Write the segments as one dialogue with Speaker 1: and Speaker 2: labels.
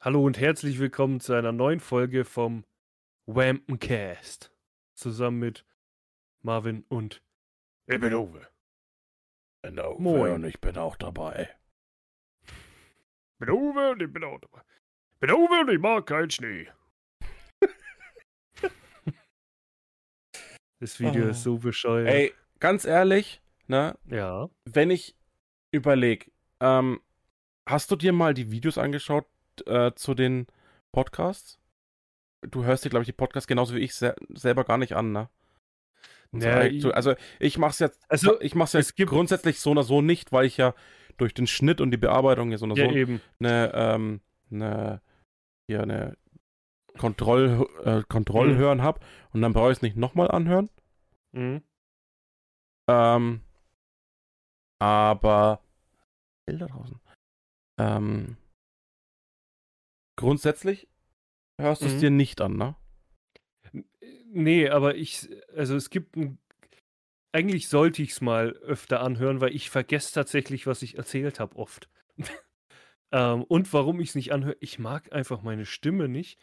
Speaker 1: Hallo und herzlich willkommen zu einer neuen Folge vom Wampencast. Zusammen mit Marvin und
Speaker 2: ich bin Uwe. Bin der Uwe
Speaker 1: Moin.
Speaker 2: und ich bin auch dabei.
Speaker 1: Ich bin Uwe und ich bin auch dabei. Ich bin Uwe und ich mag keinen Schnee. das Video
Speaker 2: Oh.
Speaker 1: ist so bescheuert.
Speaker 2: Ey, ganz ehrlich, ne,
Speaker 1: Ja.
Speaker 2: wenn ich überleg, ähm, hast du dir mal die Videos angeschaut äh, zu den Podcasts? Du hörst dir, glaube ich, die Podcasts genauso wie ich se selber gar nicht an, ne? Und so,
Speaker 1: Ja,
Speaker 2: also ich mach's jetzt,
Speaker 1: Also,
Speaker 2: ich mach's
Speaker 1: es
Speaker 2: jetzt
Speaker 1: gibt-
Speaker 2: grundsätzlich so oder so nicht, weil ich ja durch den Schnitt und die Bearbeitung ja so oder
Speaker 1: ja,
Speaker 2: so
Speaker 1: eben.
Speaker 2: eine, ähm, eine, hier eine Kontroll, äh, Kontrollhören hab und dann brauche ich es nicht nochmal anhören.
Speaker 1: Mhm.
Speaker 2: Ähm, aber Bilder draußen. Ähm, grundsätzlich hörst du es
Speaker 1: Mhm.
Speaker 2: dir nicht an, ne?
Speaker 1: Nee, aber ich, also es gibt ein, eigentlich sollte ich es mal öfter anhören, weil ich vergesse tatsächlich, was ich erzählt habe, oft. ähm, und warum ich es nicht anhöre, ich mag einfach meine Stimme nicht.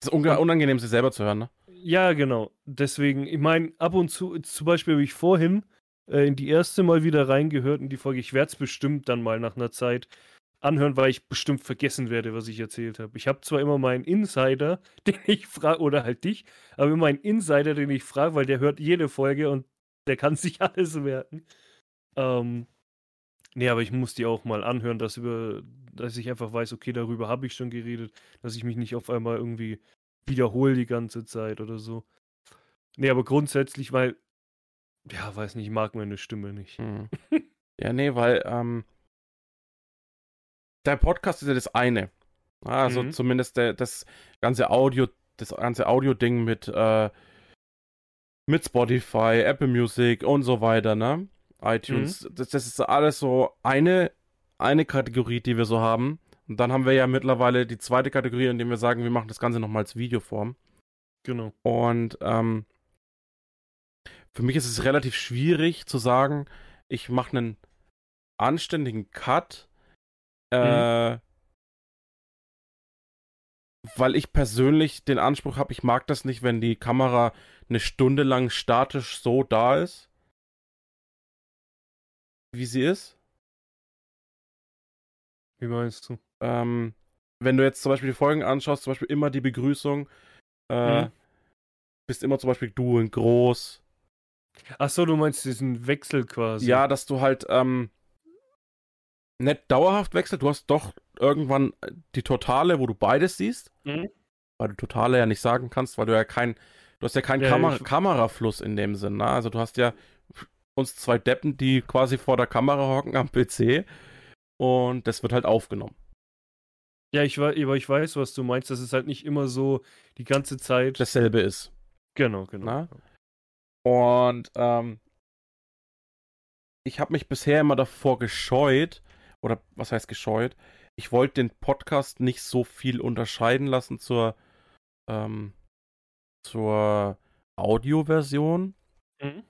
Speaker 2: Es ist unangenehm, sie selber zu hören, ne?
Speaker 1: Ja, genau. Deswegen, ich meine, ab und zu, zum Beispiel habe ich vorhin äh, in die erste Mal wieder reingehört in die Folge. Ich werde es bestimmt dann mal nach einer Zeit anhören, weil ich bestimmt vergessen werde, was ich erzählt habe. Ich habe zwar immer meinen Insider, den ich frage, oder halt dich, aber immer einen Insider, den ich frage, weil der hört jede Folge und der kann sich alles merken. Ähm, nee, aber ich muss die auch mal anhören, dass, über, dass ich einfach weiß, okay, darüber habe ich schon geredet, dass ich mich nicht auf einmal irgendwie wiederhole die ganze Zeit oder so. Nee, aber grundsätzlich, weil, ja, weiß nicht, ich mag meine Stimme nicht.
Speaker 2: Mhm. ja, nee, weil, ähm, der Podcast ist ja das eine. Also
Speaker 1: Mhm.
Speaker 2: zumindest der, das ganze Audio, das ganze Audio-Ding mit, äh, mit Spotify, Apple Music und so weiter, ne? iTunes.
Speaker 1: Mhm.
Speaker 2: Das, das ist alles so eine, eine Kategorie, die wir so haben. Und dann haben wir ja mittlerweile die zweite Kategorie, in der wir sagen, wir machen das Ganze nochmal als Videoform.
Speaker 1: Genau.
Speaker 2: Und ähm, für mich ist es relativ schwierig zu sagen, ich mache einen anständigen Cut, äh, weil ich persönlich den Anspruch habe, ich mag das nicht, wenn die Kamera eine Stunde lang statisch so da ist, wie sie ist.
Speaker 1: Wie meinst du?
Speaker 2: Ähm, wenn du jetzt zum Beispiel die Folgen anschaust, zum Beispiel immer die Begrüßung, äh,
Speaker 1: Mhm.
Speaker 2: bist immer zum Beispiel du in groß,
Speaker 1: Ach so, du meinst diesen Wechsel quasi.
Speaker 2: Ja, dass du halt ähm, nicht dauerhaft wechselst. Du hast doch irgendwann die Totale, wo du beides siehst.
Speaker 1: Mhm.
Speaker 2: Weil du Totale ja nicht sagen kannst, weil du ja kein, du hast ja keinen
Speaker 1: Ja,
Speaker 2: Kamer Kamerafluss in dem Sinn. Ne? Also du hast ja uns zwei Deppen, die quasi vor der Kamera hocken am PC und das wird halt aufgenommen.
Speaker 1: Ja, ich, aber ich weiß, was du meinst. Das ist halt nicht immer so die ganze Zeit.
Speaker 2: Dasselbe ist.
Speaker 1: genau, genau.
Speaker 2: Na? Und ähm, ich habe mich bisher immer davor gescheut, oder was heißt gescheut? Ich wollte den Podcast nicht so viel unterscheiden lassen zur, ähm, zur Audioversion,
Speaker 1: Mhm.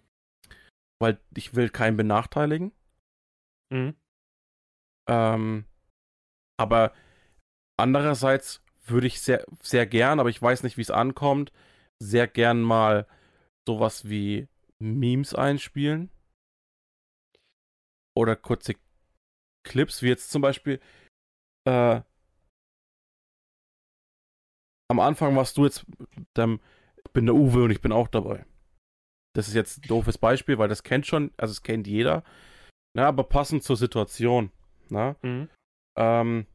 Speaker 2: weil ich will keinen benachteiligen.
Speaker 1: Mhm.
Speaker 2: Ähm, aber andererseits würde ich sehr, sehr gern, aber ich weiß nicht, wie es ankommt, sehr gern mal sowas wie Memes einspielen. Oder kurze Clips, wie jetzt zum Beispiel äh, am Anfang warst du jetzt dem, ich bin der Uwe und ich bin auch dabei. Das ist jetzt ein doofes Beispiel, weil das kennt schon, also es kennt jeder. Na, aber passend zur Situation. Na?
Speaker 1: Mhm.
Speaker 2: Ähm,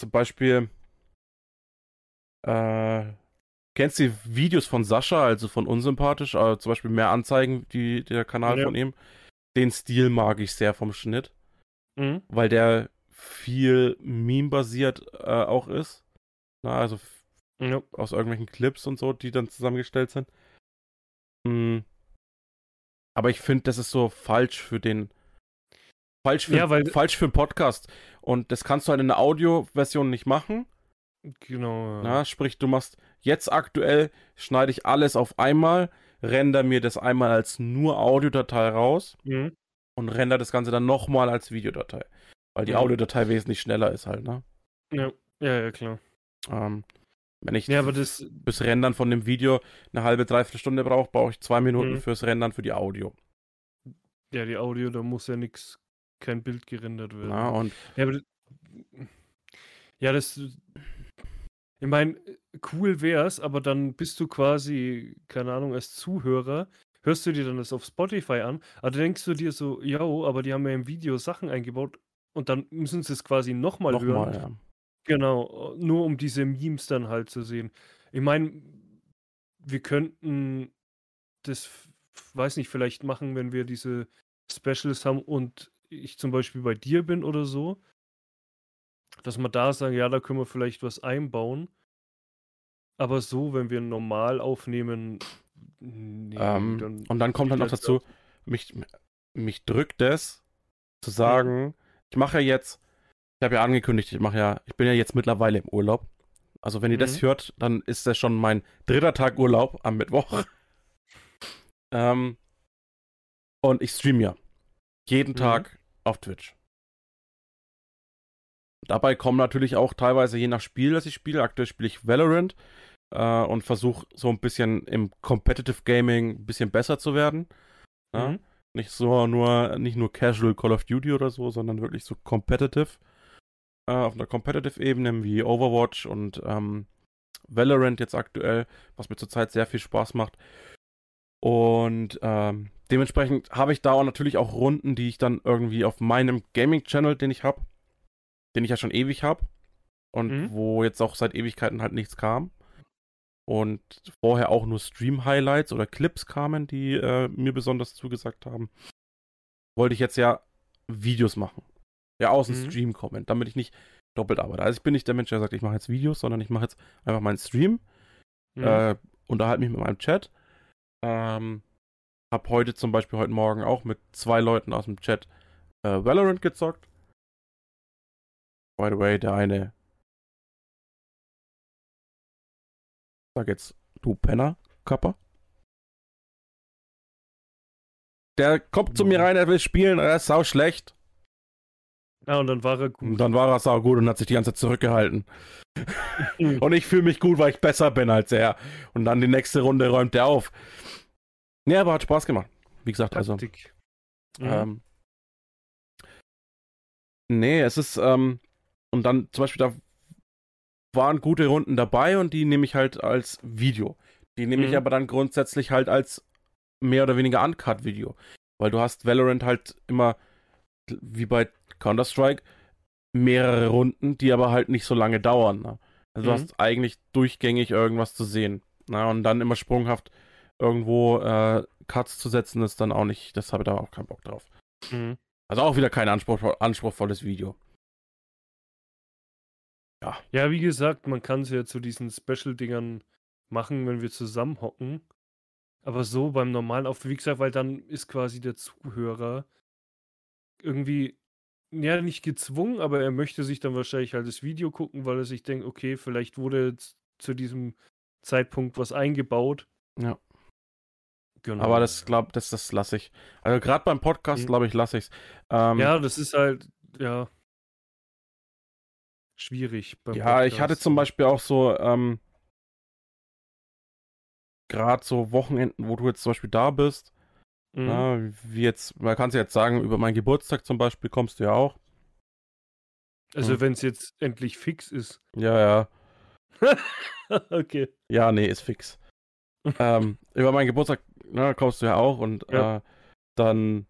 Speaker 2: zum Beispiel, äh, kennst du die Videos von Sascha, also von unsympathisch, äh, zum Beispiel mehr Anzeigen, die, der Kanal
Speaker 1: Ja.
Speaker 2: von ihm. Den Stil mag ich sehr vom Schnitt,
Speaker 1: Mhm.
Speaker 2: weil der viel Meme-basiert äh, auch ist. Na, also
Speaker 1: Ja.
Speaker 2: aus irgendwelchen Clips und so, die dann zusammengestellt sind. Mm. Aber ich finde, das ist so falsch für den. Falsch für,
Speaker 1: Ja, weil-
Speaker 2: falsch für einen Podcast. Und das kannst du halt in der Audioversion nicht machen.
Speaker 1: Genau. ja.
Speaker 2: Na, sprich, du machst jetzt aktuell, schneide ich alles auf einmal, render mir das einmal als nur Audiodatei raus
Speaker 1: Mhm.
Speaker 2: und render das Ganze dann nochmal als Videodatei. Weil die
Speaker 1: Mhm.
Speaker 2: Audiodatei wesentlich schneller ist halt, ne?
Speaker 1: Ja, ja, ja klar.
Speaker 2: Ähm, wenn ich
Speaker 1: Ja, aber das,
Speaker 2: fürs Rendern von dem Video eine halbe, dreiviertel Stunde brauche, brauche ich zwei Minuten
Speaker 1: Mhm.
Speaker 2: fürs Rendern für die Audio.
Speaker 1: ja, die Audio, da muss ja nichts, kein Bild gerendert werden.
Speaker 2: Ja, und
Speaker 1: Ja, aber das, ja, das, ich meine, cool wär's, aber dann bist du quasi, keine Ahnung, als Zuhörer, hörst du dir dann das auf Spotify an, aber dann denkst du dir so, yo, aber die haben ja im Video Sachen eingebaut und dann müssen sie es quasi nochmal hören.
Speaker 2: nochmal, ja.
Speaker 1: Genau, nur um diese Memes dann halt zu sehen. Ich meine, wir könnten das, weiß nicht, vielleicht machen, wenn wir diese Specials haben und ich zum Beispiel bei dir bin oder so, dass wir da sagen, ja, da können wir vielleicht was einbauen. Aber so, wenn wir normal aufnehmen, nee,
Speaker 2: Ähm,
Speaker 1: dann
Speaker 2: und dann kommt dann noch
Speaker 1: das
Speaker 2: dazu, mich, mich drückt es zu sagen, ich mache ja jetzt, ich habe ja angekündigt, ich mache ja, ich bin ja jetzt mittlerweile im Urlaub. Also wenn ihr das
Speaker 1: Mhm.
Speaker 2: hört, dann ist das schon mein dritter Tag Urlaub am Mittwoch. ähm, und ich stream ja jeden
Speaker 1: Mhm.
Speaker 2: Tag auf Twitch. Dabei kommen natürlich auch teilweise je nach Spiel, das ich spiele. Aktuell spiele ich Valorant äh, und versuche so ein bisschen im Competitive Gaming ein bisschen besser zu werden. Ja?
Speaker 1: Mhm.
Speaker 2: Nicht so nur, nicht nur Casual Call of Duty oder so, sondern wirklich so competitive. Äh, auf einer Competitive-Ebene wie Overwatch und ähm, Valorant jetzt aktuell, was mir zurzeit sehr viel Spaß macht. Und ähm, dementsprechend habe ich da auch natürlich auch Runden, die ich dann irgendwie auf meinem Gaming-Channel, den ich habe, den ich ja schon ewig habe und
Speaker 1: Mhm.
Speaker 2: wo jetzt auch seit Ewigkeiten halt nichts kam. Und vorher auch nur Stream-Highlights oder Clips kamen, die äh, mir besonders zugesagt haben. Wollte ich jetzt ja Videos machen. Ja, aus dem
Speaker 1: Mhm.
Speaker 2: Stream kommen, damit ich nicht doppelt arbeite. Also ich bin nicht der Mensch, der sagt, ich mache jetzt Videos, sondern ich mache jetzt einfach meinen Stream,
Speaker 1: Mhm.
Speaker 2: äh, unterhalte mich mit meinem Chat. Ähm, hab heute zum Beispiel heute Morgen auch mit zwei Leuten aus dem Chat äh, Valorant gezockt. By the way, der eine. Sag jetzt, du Penner, Kappa. Der kommt zu mir rein, er will spielen, er ist sau schlecht.
Speaker 1: Ah, und dann war er
Speaker 2: Und
Speaker 1: gut.
Speaker 2: dann war er sau gut und hat sich die ganze Zeit zurückgehalten.
Speaker 1: Mhm.
Speaker 2: Und ich fühle mich gut, weil ich besser bin als er. Und dann die nächste Runde räumt er auf. Nee, aber hat Spaß gemacht. Wie gesagt, also.
Speaker 1: Taktik. Mhm.
Speaker 2: Ähm, nee, es ist, ähm, und dann zum Beispiel, da waren gute Runden dabei und die nehme ich halt als Video. Die nehme ich
Speaker 1: Mhm.
Speaker 2: aber dann grundsätzlich halt als mehr oder weniger Uncut-Video. Weil du hast Valorant halt immer, wie bei Counter-Strike, mehrere Runden, die aber halt nicht so lange dauern. Ne? Also du
Speaker 1: Mhm.
Speaker 2: hast eigentlich durchgängig irgendwas zu sehen. Na, und dann immer sprunghaft irgendwo äh, Cuts zu setzen, ist dann auch nicht, das habe ich da auch keinen Bock drauf.
Speaker 1: Mhm.
Speaker 2: Also auch wieder kein Anspruch, anspruchsvolles Video.
Speaker 1: Ja, wie gesagt, man kann es ja zu diesen Special-Dingern machen, wenn wir zusammen hocken. Aber so beim normalen Auftritt, wie gesagt, weil dann ist quasi der Zuhörer irgendwie, ja, nicht gezwungen, aber er möchte sich dann wahrscheinlich halt das Video gucken, weil er sich denkt, okay, vielleicht wurde jetzt zu diesem Zeitpunkt was eingebaut.
Speaker 2: Ja.
Speaker 1: Genau.
Speaker 2: Aber das glaube das, das lasse ich. Also gerade beim Podcast,
Speaker 1: Mhm.
Speaker 2: glaube ich, lasse ich es. Ähm,
Speaker 1: Ja, das ist halt, ja. Schwierig. Beim
Speaker 2: ja, ich hatte
Speaker 1: Podcast.
Speaker 2: zum Beispiel auch so, ähm, gerade so Wochenenden, wo du jetzt zum Beispiel da bist,
Speaker 1: Mhm.
Speaker 2: na, wie jetzt, man kann es ja jetzt sagen, über meinen Geburtstag zum Beispiel kommst du ja auch.
Speaker 1: Also,
Speaker 2: Mhm.
Speaker 1: wenn es jetzt endlich fix ist.
Speaker 2: Ja, ja.
Speaker 1: okay.
Speaker 2: Ja, nee, ist fix. ähm, über meinen Geburtstag na, kommst du ja auch und
Speaker 1: Ja.
Speaker 2: äh, dann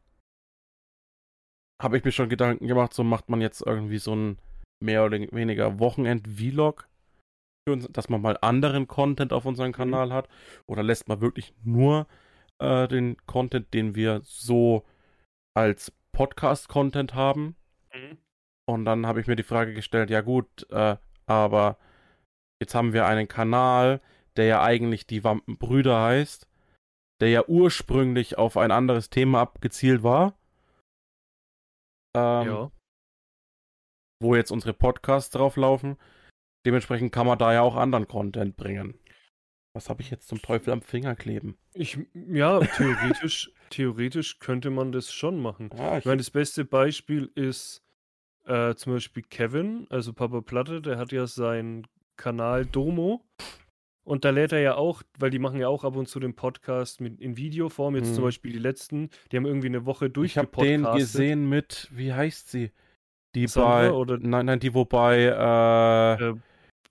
Speaker 2: habe ich mir schon Gedanken gemacht, so macht man jetzt irgendwie so ein mehr oder weniger Wochenend-Vlog, dass man mal anderen Content auf unserem
Speaker 1: Mhm.
Speaker 2: Kanal hat oder lässt man wirklich nur äh, den Content, den wir so als Podcast-Content haben.
Speaker 1: Mhm.
Speaker 2: Und dann habe ich mir die Frage gestellt, ja gut, äh, aber jetzt haben wir einen Kanal, der ja eigentlich die Wampenbrüder heißt, der ja ursprünglich auf ein anderes Thema abgezielt war. Ähm,
Speaker 1: ja.
Speaker 2: Wo jetzt unsere Podcasts drauf laufen. Dementsprechend kann man da ja auch anderen Content bringen. Was habe ich jetzt zum Teufel am Finger kleben?
Speaker 1: Ich, ja, theoretisch, theoretisch könnte man das schon machen.
Speaker 2: Ja,
Speaker 1: Ich meine, das beste Beispiel ist Äh, zum Beispiel Kevin, also Papa Platte, der hat ja seinen Kanal Domo. Und da lädt er ja auch, weil die machen ja auch ab und zu den Podcast mit, in Videoform. Jetzt
Speaker 2: Hm.
Speaker 1: zum Beispiel die letzten, die haben irgendwie eine Woche
Speaker 2: Ich habe den
Speaker 1: durchgepodcastet.
Speaker 2: gesehen mit, wie heißt sie? Die
Speaker 1: Sandra
Speaker 2: bei,
Speaker 1: oder-
Speaker 2: nein, nein, die wobei äh,
Speaker 1: Äh,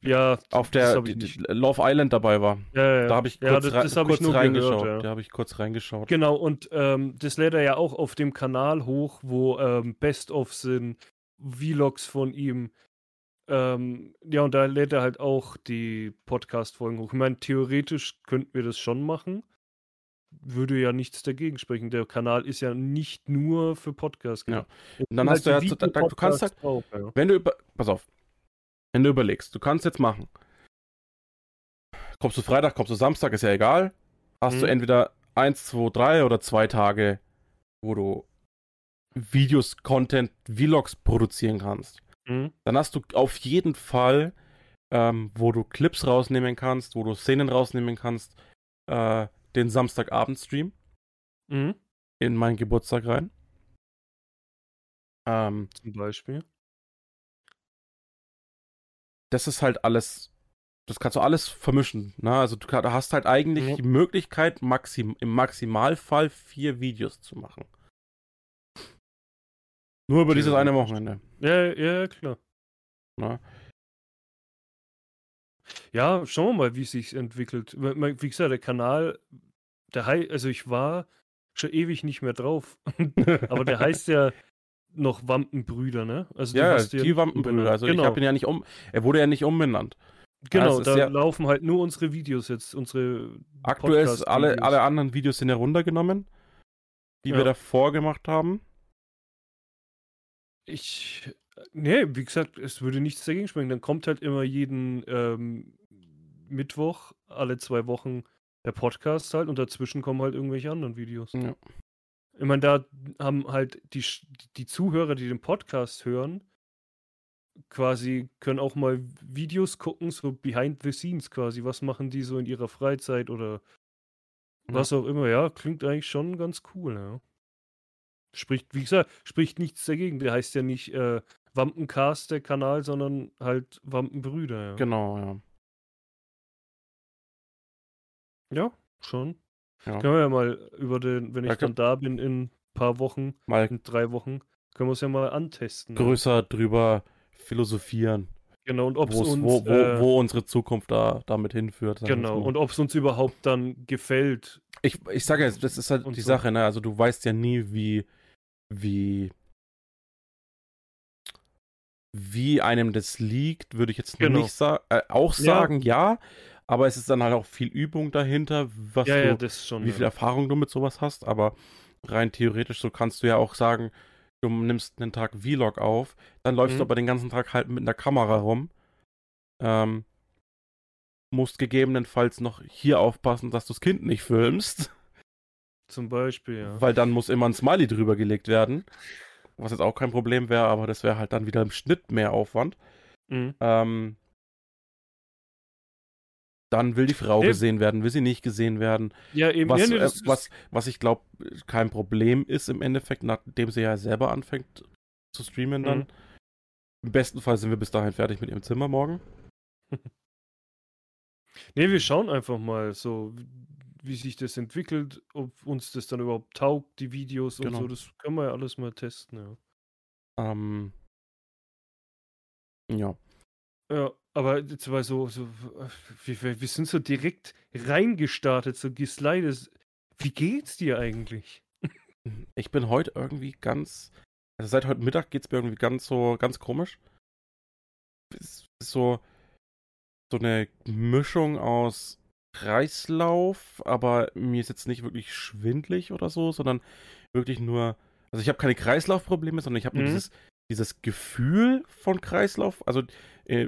Speaker 1: Ja,
Speaker 2: auf
Speaker 1: das
Speaker 2: der Love Island dabei war.
Speaker 1: Ja, ja,
Speaker 2: Da habe ich
Speaker 1: ja,
Speaker 2: kurz,
Speaker 1: das,
Speaker 2: rei-
Speaker 1: das hab
Speaker 2: kurz
Speaker 1: ich
Speaker 2: reingeschaut.
Speaker 1: Gehört, ja.
Speaker 2: Da habe ich kurz reingeschaut.
Speaker 1: Genau, und ähm, das lädt er ja auch auf dem Kanal hoch, wo ähm, Best-of sind, Vlogs von ihm. Ähm, ja, und da lädt er halt auch die Podcast-Folgen hoch. Ich meine, theoretisch könnten wir das schon machen. Würde ja nichts dagegen sprechen. Der Kanal ist ja nicht nur für Podcasts.
Speaker 2: Ja. Und dann hast du
Speaker 1: halt
Speaker 2: ja, zu- da- da- du kannst halt,
Speaker 1: auch, ja.
Speaker 2: wenn du über, pass auf, wenn du überlegst, du kannst jetzt machen. Kommst du Freitag, kommst du Samstag, ist ja egal. Hast du
Speaker 1: Mhm.
Speaker 2: entweder eins, zwei, drei oder zwei Tage, wo du Videos, Content, Vlogs produzieren kannst.
Speaker 1: Mhm.
Speaker 2: Dann hast du auf jeden Fall, ähm, wo du Clips rausnehmen kannst, wo du Szenen rausnehmen kannst, äh, den Samstagabend-Stream
Speaker 1: Mhm.
Speaker 2: in meinen Geburtstag rein. Ähm,
Speaker 1: Zum Beispiel.
Speaker 2: das ist halt alles, das kannst du alles vermischen. Ne? Also du hast halt eigentlich
Speaker 1: Ja.
Speaker 2: die Möglichkeit, maxim, im Maximalfall vier Videos zu machen. Nur über dieses eine. Wochenende.
Speaker 1: Ja, ja, klar.
Speaker 2: Ne?
Speaker 1: Ja, schauen wir mal, wie es sich entwickelt. Wie gesagt, der Kanal, der heißt, also ich war schon ewig nicht mehr drauf. Aber der heißt ja noch Wampenbrüder, ne? Also
Speaker 2: ja,
Speaker 1: ihn
Speaker 2: die Wampenbrüder. Also ich
Speaker 1: genau,
Speaker 2: habe ihn ja nicht um, er wurde ja nicht umbenannt.
Speaker 1: genau,
Speaker 2: ist
Speaker 1: da
Speaker 2: ja-
Speaker 1: laufen halt nur unsere Videos jetzt, unsere
Speaker 2: Aktuell ist alle, alle anderen Videos sind heruntergenommen, die wir
Speaker 1: Ja.
Speaker 2: davor gemacht haben.
Speaker 1: Ich, nee, wie gesagt, es würde nichts dagegen sprechen. Dann kommt halt immer jeden ähm, Mittwoch, alle zwei Wochen der Podcast halt und dazwischen kommen halt irgendwelche anderen Videos.
Speaker 2: Ja.
Speaker 1: Ich meine, da haben halt die, die Zuhörer, die den Podcast hören, quasi können auch mal Videos gucken, so behind the scenes quasi. Was machen die so in ihrer Freizeit oder
Speaker 2: Ja.
Speaker 1: was auch immer. Ja, klingt eigentlich schon ganz cool, ja. Spricht, wie gesagt, spricht nichts dagegen. Der heißt ja nicht äh, Wampencast, der Kanal, sondern halt Wampenbrüder, ja.
Speaker 2: Genau, ja.
Speaker 1: Ja, schon.
Speaker 2: Ja.
Speaker 1: Können wir ja mal über den, wenn ich
Speaker 2: Ja,
Speaker 1: dann da bin in ein paar Wochen,
Speaker 2: Mal
Speaker 1: in drei Wochen, können wir es ja mal antesten. ja.
Speaker 2: größer drüber philosophieren,
Speaker 1: Genau, und ob es uns,
Speaker 2: wo, wo,
Speaker 1: äh,
Speaker 2: wo unsere Zukunft da damit hinführt.
Speaker 1: genau, und ob es uns überhaupt dann gefällt.
Speaker 2: Ich, ich sage jetzt, das ist halt die
Speaker 1: so.
Speaker 2: Sache, ne? Also du weißt ja nie, wie, wie, wie einem das liegt, würde ich jetzt
Speaker 1: Genau.
Speaker 2: nicht sagen. Äh, auch
Speaker 1: Ja.
Speaker 2: sagen, ja. Aber es ist dann halt auch viel Übung dahinter, was
Speaker 1: ja,
Speaker 2: du,
Speaker 1: ja, das schon.
Speaker 2: wie
Speaker 1: ja.
Speaker 2: viel Erfahrung du mit sowas hast. Aber rein theoretisch, so kannst du ja auch sagen, du nimmst einen Tag Vlog auf, dann läufst
Speaker 1: Mhm.
Speaker 2: du aber den ganzen Tag halt mit einer Kamera rum. Ähm, musst gegebenenfalls noch hier aufpassen, dass du das Kind nicht filmst.
Speaker 1: Zum Beispiel, ja.
Speaker 2: Weil dann muss immer ein Smiley drüber gelegt werden. Was jetzt auch kein Problem wäre, aber das wäre halt dann wieder im Schnitt mehr Aufwand.
Speaker 1: Mhm.
Speaker 2: Ähm, dann will die Frau
Speaker 1: Nee.
Speaker 2: gesehen werden, will sie nicht gesehen werden.
Speaker 1: Ja, eben.
Speaker 2: Was,
Speaker 1: ja, nee,
Speaker 2: äh, was, was ich glaube, kein Problem ist im Endeffekt, nachdem sie ja selber anfängt zu streamen dann.
Speaker 1: Mhm.
Speaker 2: Im besten Fall sind wir bis dahin fertig mit ihrem Zimmer morgen.
Speaker 1: Nee, wir schauen einfach mal so, wie sich das entwickelt, ob uns das dann überhaupt taugt, die Videos und
Speaker 2: Genau.
Speaker 1: so. Das können wir ja alles mal testen, ja.
Speaker 2: Ähm, ja.
Speaker 1: Ja, aber jetzt war so, so wir, wir sind so direkt reingestartet, so geslidet. Wie geht's dir eigentlich?
Speaker 2: Ich bin heute irgendwie ganz. Also seit heute Mittag geht es mir irgendwie ganz so, ganz komisch. Es ist so, so eine Mischung aus Kreislauf, aber mir ist jetzt nicht wirklich schwindlig oder so, sondern wirklich nur. Also ich habe keine Kreislaufprobleme, sondern ich habe nur
Speaker 1: Mhm.
Speaker 2: dieses, dieses Gefühl von Kreislauf. Also äh,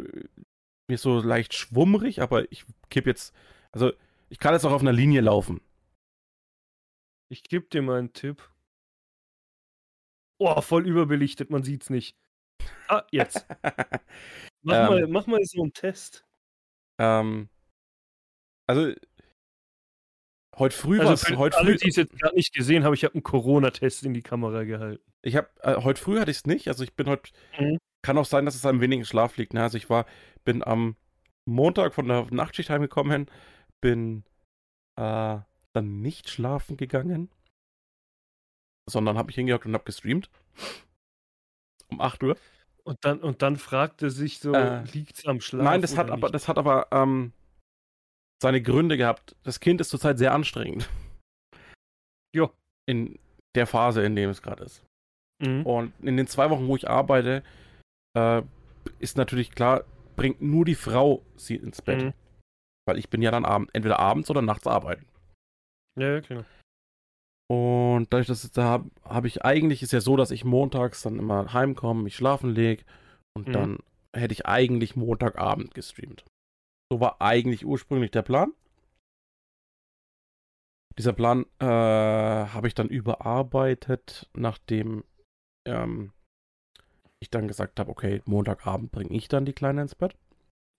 Speaker 2: mir ist so leicht schwummrig, aber ich kipp jetzt. Also ich kann jetzt auch auf einer Linie laufen.
Speaker 1: Ich gebe dir mal einen Tipp. Oh, voll überbelichtet, man sieht's nicht. Ah, jetzt. Mach,
Speaker 2: Ähm.
Speaker 1: mal, mach mal so einen Test.
Speaker 2: Ähm, also, heute früh
Speaker 1: Also
Speaker 2: was.
Speaker 1: für
Speaker 2: Heute
Speaker 1: alle,
Speaker 2: früh,
Speaker 1: die es jetzt gerade nicht gesehen haben, ich habe einen Corona-Test in die Kamera gehalten.
Speaker 2: ich habe äh, heute früh hatte ich es nicht. Also ich bin heute.
Speaker 1: Mhm.
Speaker 2: Kann auch sein, dass es an wenigen Schlaf liegt. Ne? Also ich war, bin am Montag von der Nachtschicht heimgekommen, bin äh, dann nicht schlafen gegangen, sondern habe mich hingehockt und habe gestreamt. Um 8 Uhr.
Speaker 1: Und dann, und dann fragte sich so,
Speaker 2: Äh,
Speaker 1: liegt's am Schlaf?
Speaker 2: Nein, das hat
Speaker 1: oder
Speaker 2: aber,
Speaker 1: nicht?
Speaker 2: das hat aber ähm, seine Gründe gehabt. Das Kind ist zurzeit sehr anstrengend.
Speaker 1: Jo.
Speaker 2: In der Phase, in dem es gerade ist.
Speaker 1: Mhm.
Speaker 2: Und in den zwei Wochen, wo ich arbeite, äh, ist natürlich klar, bringt nur die Frau sie ins Bett.
Speaker 1: Mhm.
Speaker 2: Weil ich bin ja dann abend, entweder abends oder nachts arbeiten.
Speaker 1: Ja, ja, klar.
Speaker 2: Und dadurch, dass ich da habe, habe ich eigentlich, ist ja so, dass ich montags dann immer heimkomme, mich schlafen lege und
Speaker 1: Mhm.
Speaker 2: dann hätte ich eigentlich Montagabend gestreamt. So war eigentlich ursprünglich der Plan. Dieser Plan äh, habe ich dann überarbeitet, nachdem ähm, ich dann gesagt habe, okay, Montagabend bringe ich dann die Kleine ins Bett.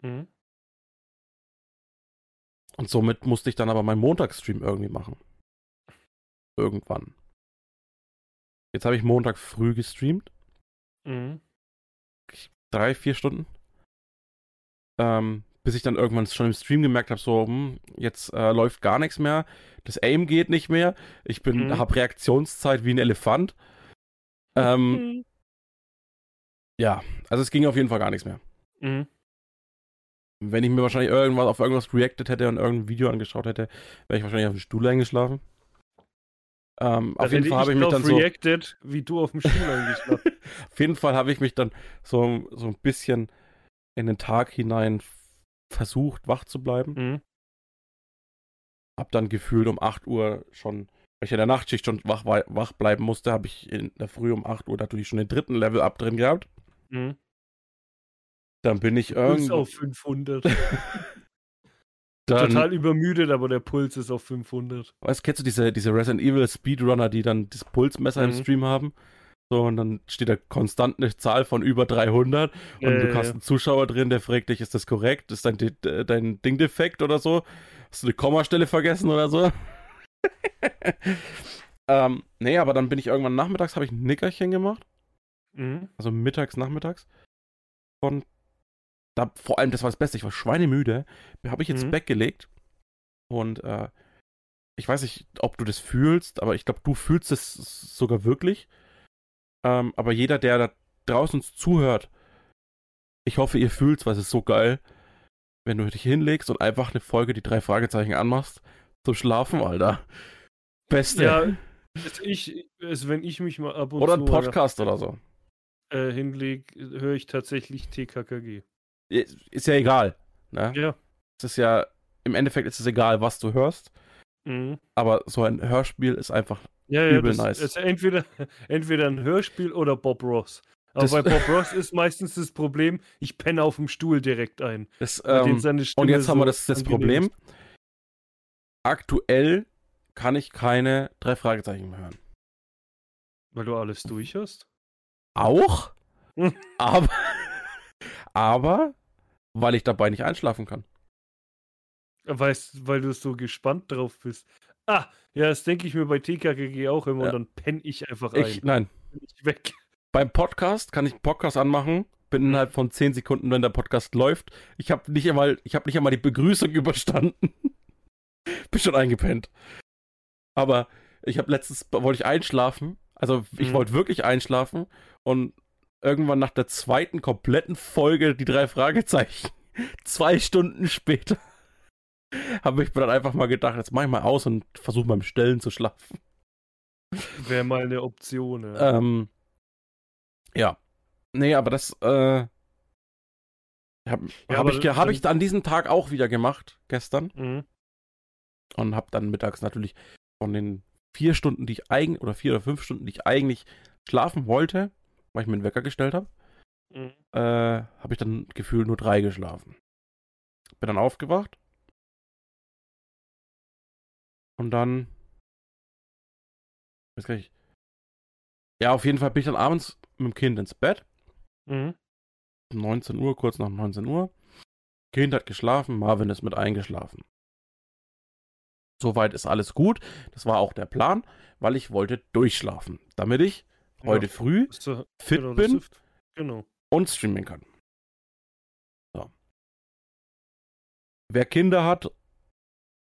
Speaker 1: Mhm.
Speaker 2: Und somit musste ich dann aber meinen Montagsstream irgendwie machen. Irgendwann. Jetzt habe ich Montag früh gestreamt.
Speaker 1: Mhm.
Speaker 2: Drei, vier Stunden. Ähm, bis ich dann irgendwann schon im Stream gemerkt habe, so, hm, jetzt äh, läuft gar nichts mehr. Das Aim geht nicht mehr. Ich bin,
Speaker 1: Mhm.
Speaker 2: habe Reaktionszeit wie ein Elefant. Ähm, ja, also es ging auf jeden Fall gar nichts mehr.
Speaker 1: Mhm.
Speaker 2: Wenn ich mir wahrscheinlich irgendwas auf irgendwas reacted hätte und irgendein Video angeschaut hätte, wäre ich wahrscheinlich auf dem Stuhl eingeschlafen. Ähm, auf jeden Fall habe ich mich dann so,
Speaker 1: reacted, wie du auf dem Stuhl eingeschlafen.
Speaker 2: auf jeden Fall habe ich mich dann so, so ein bisschen in den Tag hinein versucht, wach zu bleiben.
Speaker 1: mhm.
Speaker 2: Hab dann gefühlt um 8 Uhr schon, weil ich in der Nachtschicht schon wach, wach bleiben musste, habe ich in der Früh um 8 Uhr natürlich schon den dritten Level up drin gehabt.
Speaker 1: Mhm.
Speaker 2: Dann bin ich
Speaker 1: Puls
Speaker 2: irgendwie.
Speaker 1: auf 500.
Speaker 2: Dann,
Speaker 1: Total übermüdet, aber der Puls ist auf 500.
Speaker 2: Weißt, kennst du diese, diese Resident Evil Speedrunner, die dann das Pulsmesser im
Speaker 1: Mhm.
Speaker 2: Stream haben? So, und dann steht da konstant eine Zahl von über 300 und du
Speaker 1: Äh,
Speaker 2: hast einen Zuschauer drin, der fragt dich, ist das korrekt? Ist dein, De- äh, dein Ding defekt oder so? Hast du eine Kommastelle vergessen oder so? ähm, nee, aber dann bin ich irgendwann nachmittags, habe ich ein Nickerchen gemacht.
Speaker 1: Mhm.
Speaker 2: Also mittags, nachmittags. Und da, vor allem, das war das Beste, ich war schweinemüde, habe ich ins
Speaker 1: Mhm.
Speaker 2: Bett gelegt. Und äh, ich weiß nicht, ob du das fühlst, aber ich glaube, du fühlst es sogar wirklich. Ähm, aber jeder, der da draußen zuhört, ich hoffe, ihr fühlt's, weil es ist so geil, wenn du dich hinlegst und einfach eine Folge, die drei Fragezeichen anmachst, zum Schlafen, Alter. Beste.
Speaker 1: Ja, ich, also wenn ich mich mal ab und
Speaker 2: oder
Speaker 1: zu
Speaker 2: ein Podcast oder so.
Speaker 1: Äh, hinlege, höre ich tatsächlich TKKG.
Speaker 2: Ist ja egal. Ne?
Speaker 1: Ja.
Speaker 2: Es ist ja, im Endeffekt ist es egal, was du hörst,
Speaker 1: Mhm.
Speaker 2: aber so ein Hörspiel ist einfach.
Speaker 1: Ja, ja,
Speaker 2: Übel
Speaker 1: das
Speaker 2: nice.
Speaker 1: ist entweder, entweder ein Hörspiel oder Bob Ross. Aber
Speaker 2: Das-
Speaker 1: bei Bob Ross ist meistens das Problem, ich penne auf dem Stuhl direkt ein.
Speaker 2: Das, ähm, und jetzt haben wir
Speaker 1: so
Speaker 2: das, das Problem.
Speaker 1: ist.
Speaker 2: Aktuell kann ich keine drei Fragezeichen mehr hören.
Speaker 1: Weil du alles durch hast?
Speaker 2: Auch,
Speaker 1: Hm.
Speaker 2: aber, aber, weil ich dabei nicht einschlafen kann.
Speaker 1: Weißt, weil du so gespannt drauf bist. Ah, ja, das denke ich mir bei TKKG auch immer
Speaker 2: Ja.
Speaker 1: und dann penne ich einfach ein.
Speaker 2: Ich, nein,
Speaker 1: Bin ich weg.
Speaker 2: beim Podcast kann ich einen Podcast anmachen, bin
Speaker 1: Mhm.
Speaker 2: innerhalb von 10 Sekunden, wenn der Podcast läuft. Ich habe nicht einmal, ich habe nicht einmal die Begrüßung überstanden. bin schon eingepennt. Aber ich habe letztens, wollte ich einschlafen. Also ich
Speaker 1: Mhm.
Speaker 2: wollte wirklich einschlafen und irgendwann nach der zweiten kompletten Folge die drei Fragezeichen, zwei Stunden später, habe ich mir dann einfach mal gedacht, jetzt mach ich mal aus und versuche beim Stellen zu schlafen.
Speaker 1: Wäre mal eine Option. Ja.
Speaker 2: Ähm, ja. Nee, aber das, äh, habe
Speaker 1: Ja,
Speaker 2: hab ich, hab
Speaker 1: dann-
Speaker 2: ich an diesem Tag auch wieder gemacht, gestern.
Speaker 1: Mhm.
Speaker 2: Und habe dann mittags natürlich von den vier Stunden, die ich eigentlich, oder vier oder fünf Stunden, die ich eigentlich schlafen wollte, weil ich mir einen Wecker gestellt habe,
Speaker 1: Mhm.
Speaker 2: äh, habe ich dann gefühlt nur drei geschlafen. Bin dann aufgewacht. Und dann. Weiß gar nicht. Ja, auf jeden Fall bin ich dann abends mit dem Kind ins Bett.
Speaker 1: Mhm.
Speaker 2: Um 19 Uhr, kurz nach 19 Uhr. Kind hat geschlafen, Marvin ist mit eingeschlafen. Soweit ist alles gut. Das war auch der Plan, weil ich wollte durchschlafen, damit ich ja. heute früh so, fit genau, bin
Speaker 1: genau.
Speaker 2: und streamen kann. So. Wer Kinder hat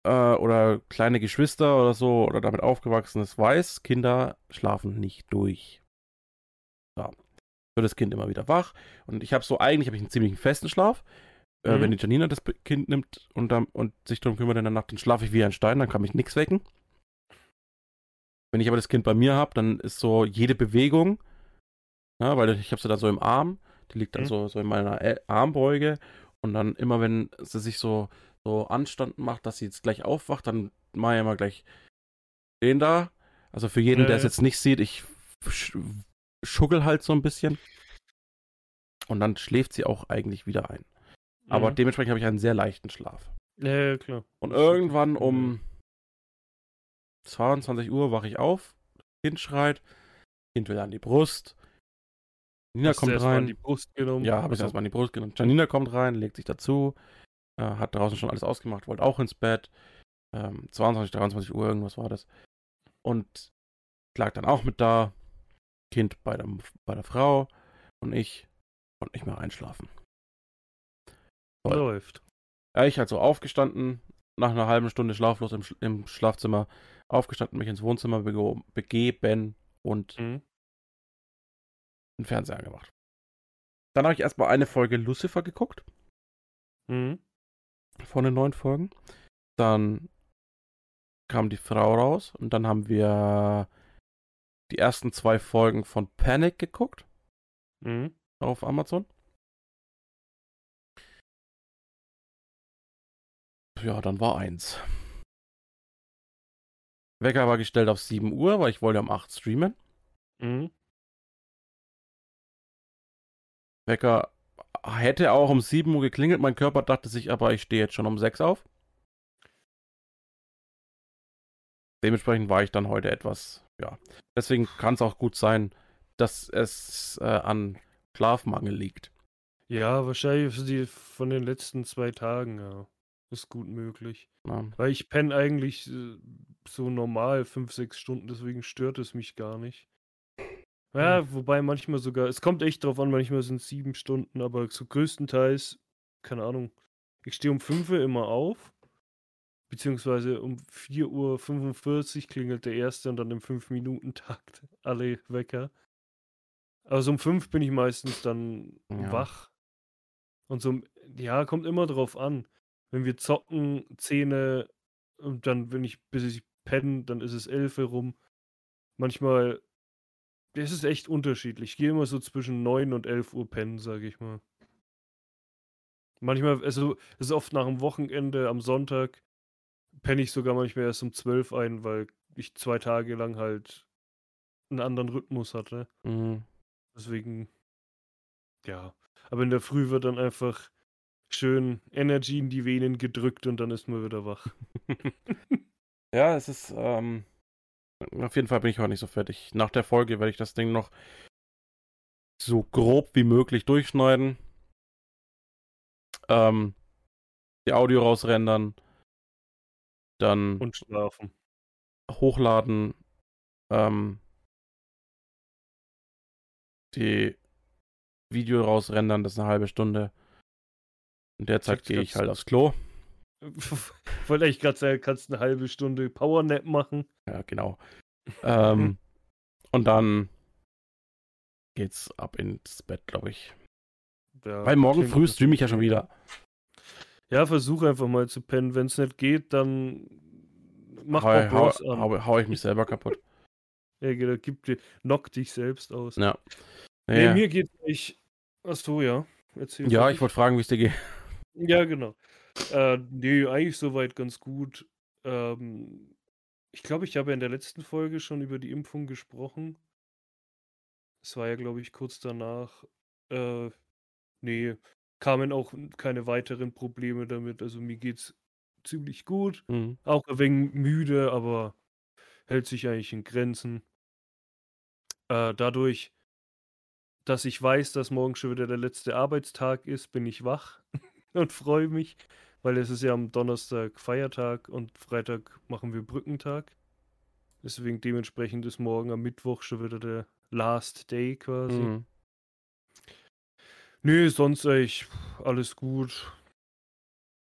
Speaker 2: äh, oder kleine Geschwister oder so oder damit aufgewachsen ist, weiß, Kinder schlafen nicht durch. So. Wird das Kind immer wieder wach und ich habe so eigentlich habe ich einen ziemlich festen Schlaf. Äh, mhm. Wenn die Janina das Kind nimmt und, dann, und sich darum kümmert in der Nacht, dann schlafe ich wie ein Stein, dann kann mich nichts wecken. Wenn ich aber das Kind bei mir habe, dann ist so jede Bewegung, ja, weil ich habe sie da so im Arm, die liegt dann mhm. so, so in meiner Armbeuge und dann immer, wenn sie sich so, so Anstand macht, dass sie jetzt gleich aufwacht, dann mache ich immer gleich den da. Also für jeden, ja, der es jetzt nicht sieht, ich schuggel halt so ein bisschen. Und dann schläft sie auch eigentlich wieder ein. Aber mhm. dementsprechend habe ich einen sehr leichten Schlaf.
Speaker 1: Ja, klar.
Speaker 2: Und irgendwann um 22 Uhr wache ich auf, Kind schreit, Kind will an die Brust. Nina Hast kommt rein.
Speaker 1: die Brust genommen?
Speaker 2: Ja, habe ich also. erstmal an die Brust genommen. Janina kommt rein, legt sich dazu, äh, hat draußen schon alles ausgemacht, wollte auch ins Bett. Ähm, 22, 23 Uhr, irgendwas war das. Und lag dann auch mit da. Kind bei der, bei der Frau und ich konnte nicht mehr einschlafen.
Speaker 1: Toll. Läuft.
Speaker 2: Ja, ich also aufgestanden, nach einer halben Stunde schlaflos im, im Schlafzimmer, aufgestanden, mich ins Wohnzimmer bege begeben und mhm. den Fernseher angemacht. Dann habe ich erstmal eine Folge Lucifer geguckt.
Speaker 1: Mhm.
Speaker 2: Von den neun Folgen. Dann kam die Frau raus und dann haben wir die ersten zwei Folgen von Panic geguckt.
Speaker 1: Mhm.
Speaker 2: Auf Amazon. Ja, dann war eins. Wecker war gestellt auf 7 Uhr, weil ich wollte um 8 streamen.
Speaker 1: Mhm.
Speaker 2: Wecker hätte auch um 7 Uhr geklingelt. Mein Körper dachte sich aber, ich stehe jetzt schon um 6 auf. Dementsprechend war ich dann heute etwas, ja. Deswegen kann es auch gut sein, dass es äh, an Schlafmangel liegt.
Speaker 1: Ja, wahrscheinlich von den letzten zwei Tagen, ja. Ist gut möglich.
Speaker 2: Ja.
Speaker 1: Weil ich penne eigentlich äh, so normal fünf, sechs Stunden, deswegen stört es mich gar nicht. Ja, hm. wobei manchmal sogar, es kommt echt drauf an, manchmal sind es sieben Stunden, aber so größtenteils, keine Ahnung, ich stehe um 5 Uhr immer auf, beziehungsweise um 4.45 Uhr klingelt der erste und dann im 5-Minuten-Takt alle Wecker. Also um 5 bin ich meistens dann ja. wach. Und so, ja, kommt immer drauf an wenn wir zocken, Zähne, und dann, wenn ich, bis ich penne, dann ist es elf rum. Manchmal, es ist echt unterschiedlich. Ich gehe immer so zwischen 9 und 11 Uhr pennen, sage ich mal. Manchmal, also, es ist oft nach dem Wochenende am Sonntag, penne ich sogar manchmal erst um 12 ein, weil ich zwei Tage lang halt einen anderen Rhythmus hatte.
Speaker 2: Mhm.
Speaker 1: Deswegen, ja. Aber in der Früh wird dann einfach schön Energy in die Venen gedrückt und dann ist man wieder wach.
Speaker 2: ja, es ist, ähm, auf jeden Fall bin ich heute nicht so fertig. Nach der Folge werde ich das Ding noch so grob wie möglich durchschneiden. Ähm, die Audio rausrendern. Dann.
Speaker 1: Und schlafen.
Speaker 2: Hochladen. Ähm, die Video rausrendern, das ist eine halbe Stunde. In der Zeit gehe ich halt aufs Klo.
Speaker 1: Wollte ich gerade sagen, kannst eine halbe Stunde Powernap machen.
Speaker 2: Ja, genau. ähm, und dann geht's ab ins Bett, glaube ich. Ja, Weil morgen früh streame ich ja schon wieder.
Speaker 1: Ja, versuch einfach mal zu pennen. Wenn es nicht geht, dann mach
Speaker 2: hau, hau, hau, hau ich mich selber kaputt.
Speaker 1: ja, genau, gib dir, knock dich selbst aus.
Speaker 2: Ja.
Speaker 1: Nee, ja. mir geht nicht. Achso, ja.
Speaker 2: Erzähl ja, ich wollte fragen, wie es dir geht.
Speaker 1: Ja, genau. Äh, ne, eigentlich soweit ganz gut. Ähm, ich glaube, ich habe ja in der letzten Folge schon über die Impfung gesprochen. Es war ja, glaube ich, kurz danach. Äh, ne, kamen auch keine weiteren Probleme damit. Also mir geht's ziemlich gut.
Speaker 2: Mhm.
Speaker 1: Auch ein wenig müde, aber hält sich eigentlich in Grenzen. Äh, dadurch, dass ich weiß, dass morgen schon wieder der letzte Arbeitstag ist, bin ich wach. und freue mich. weil es ist ja am Donnerstag Feiertag und Freitag machen wir Brückentag. Deswegen dementsprechend ist morgen am Mittwoch schon wieder der Last Day quasi.
Speaker 2: Mhm.
Speaker 1: Nö, sonst eigentlich alles gut.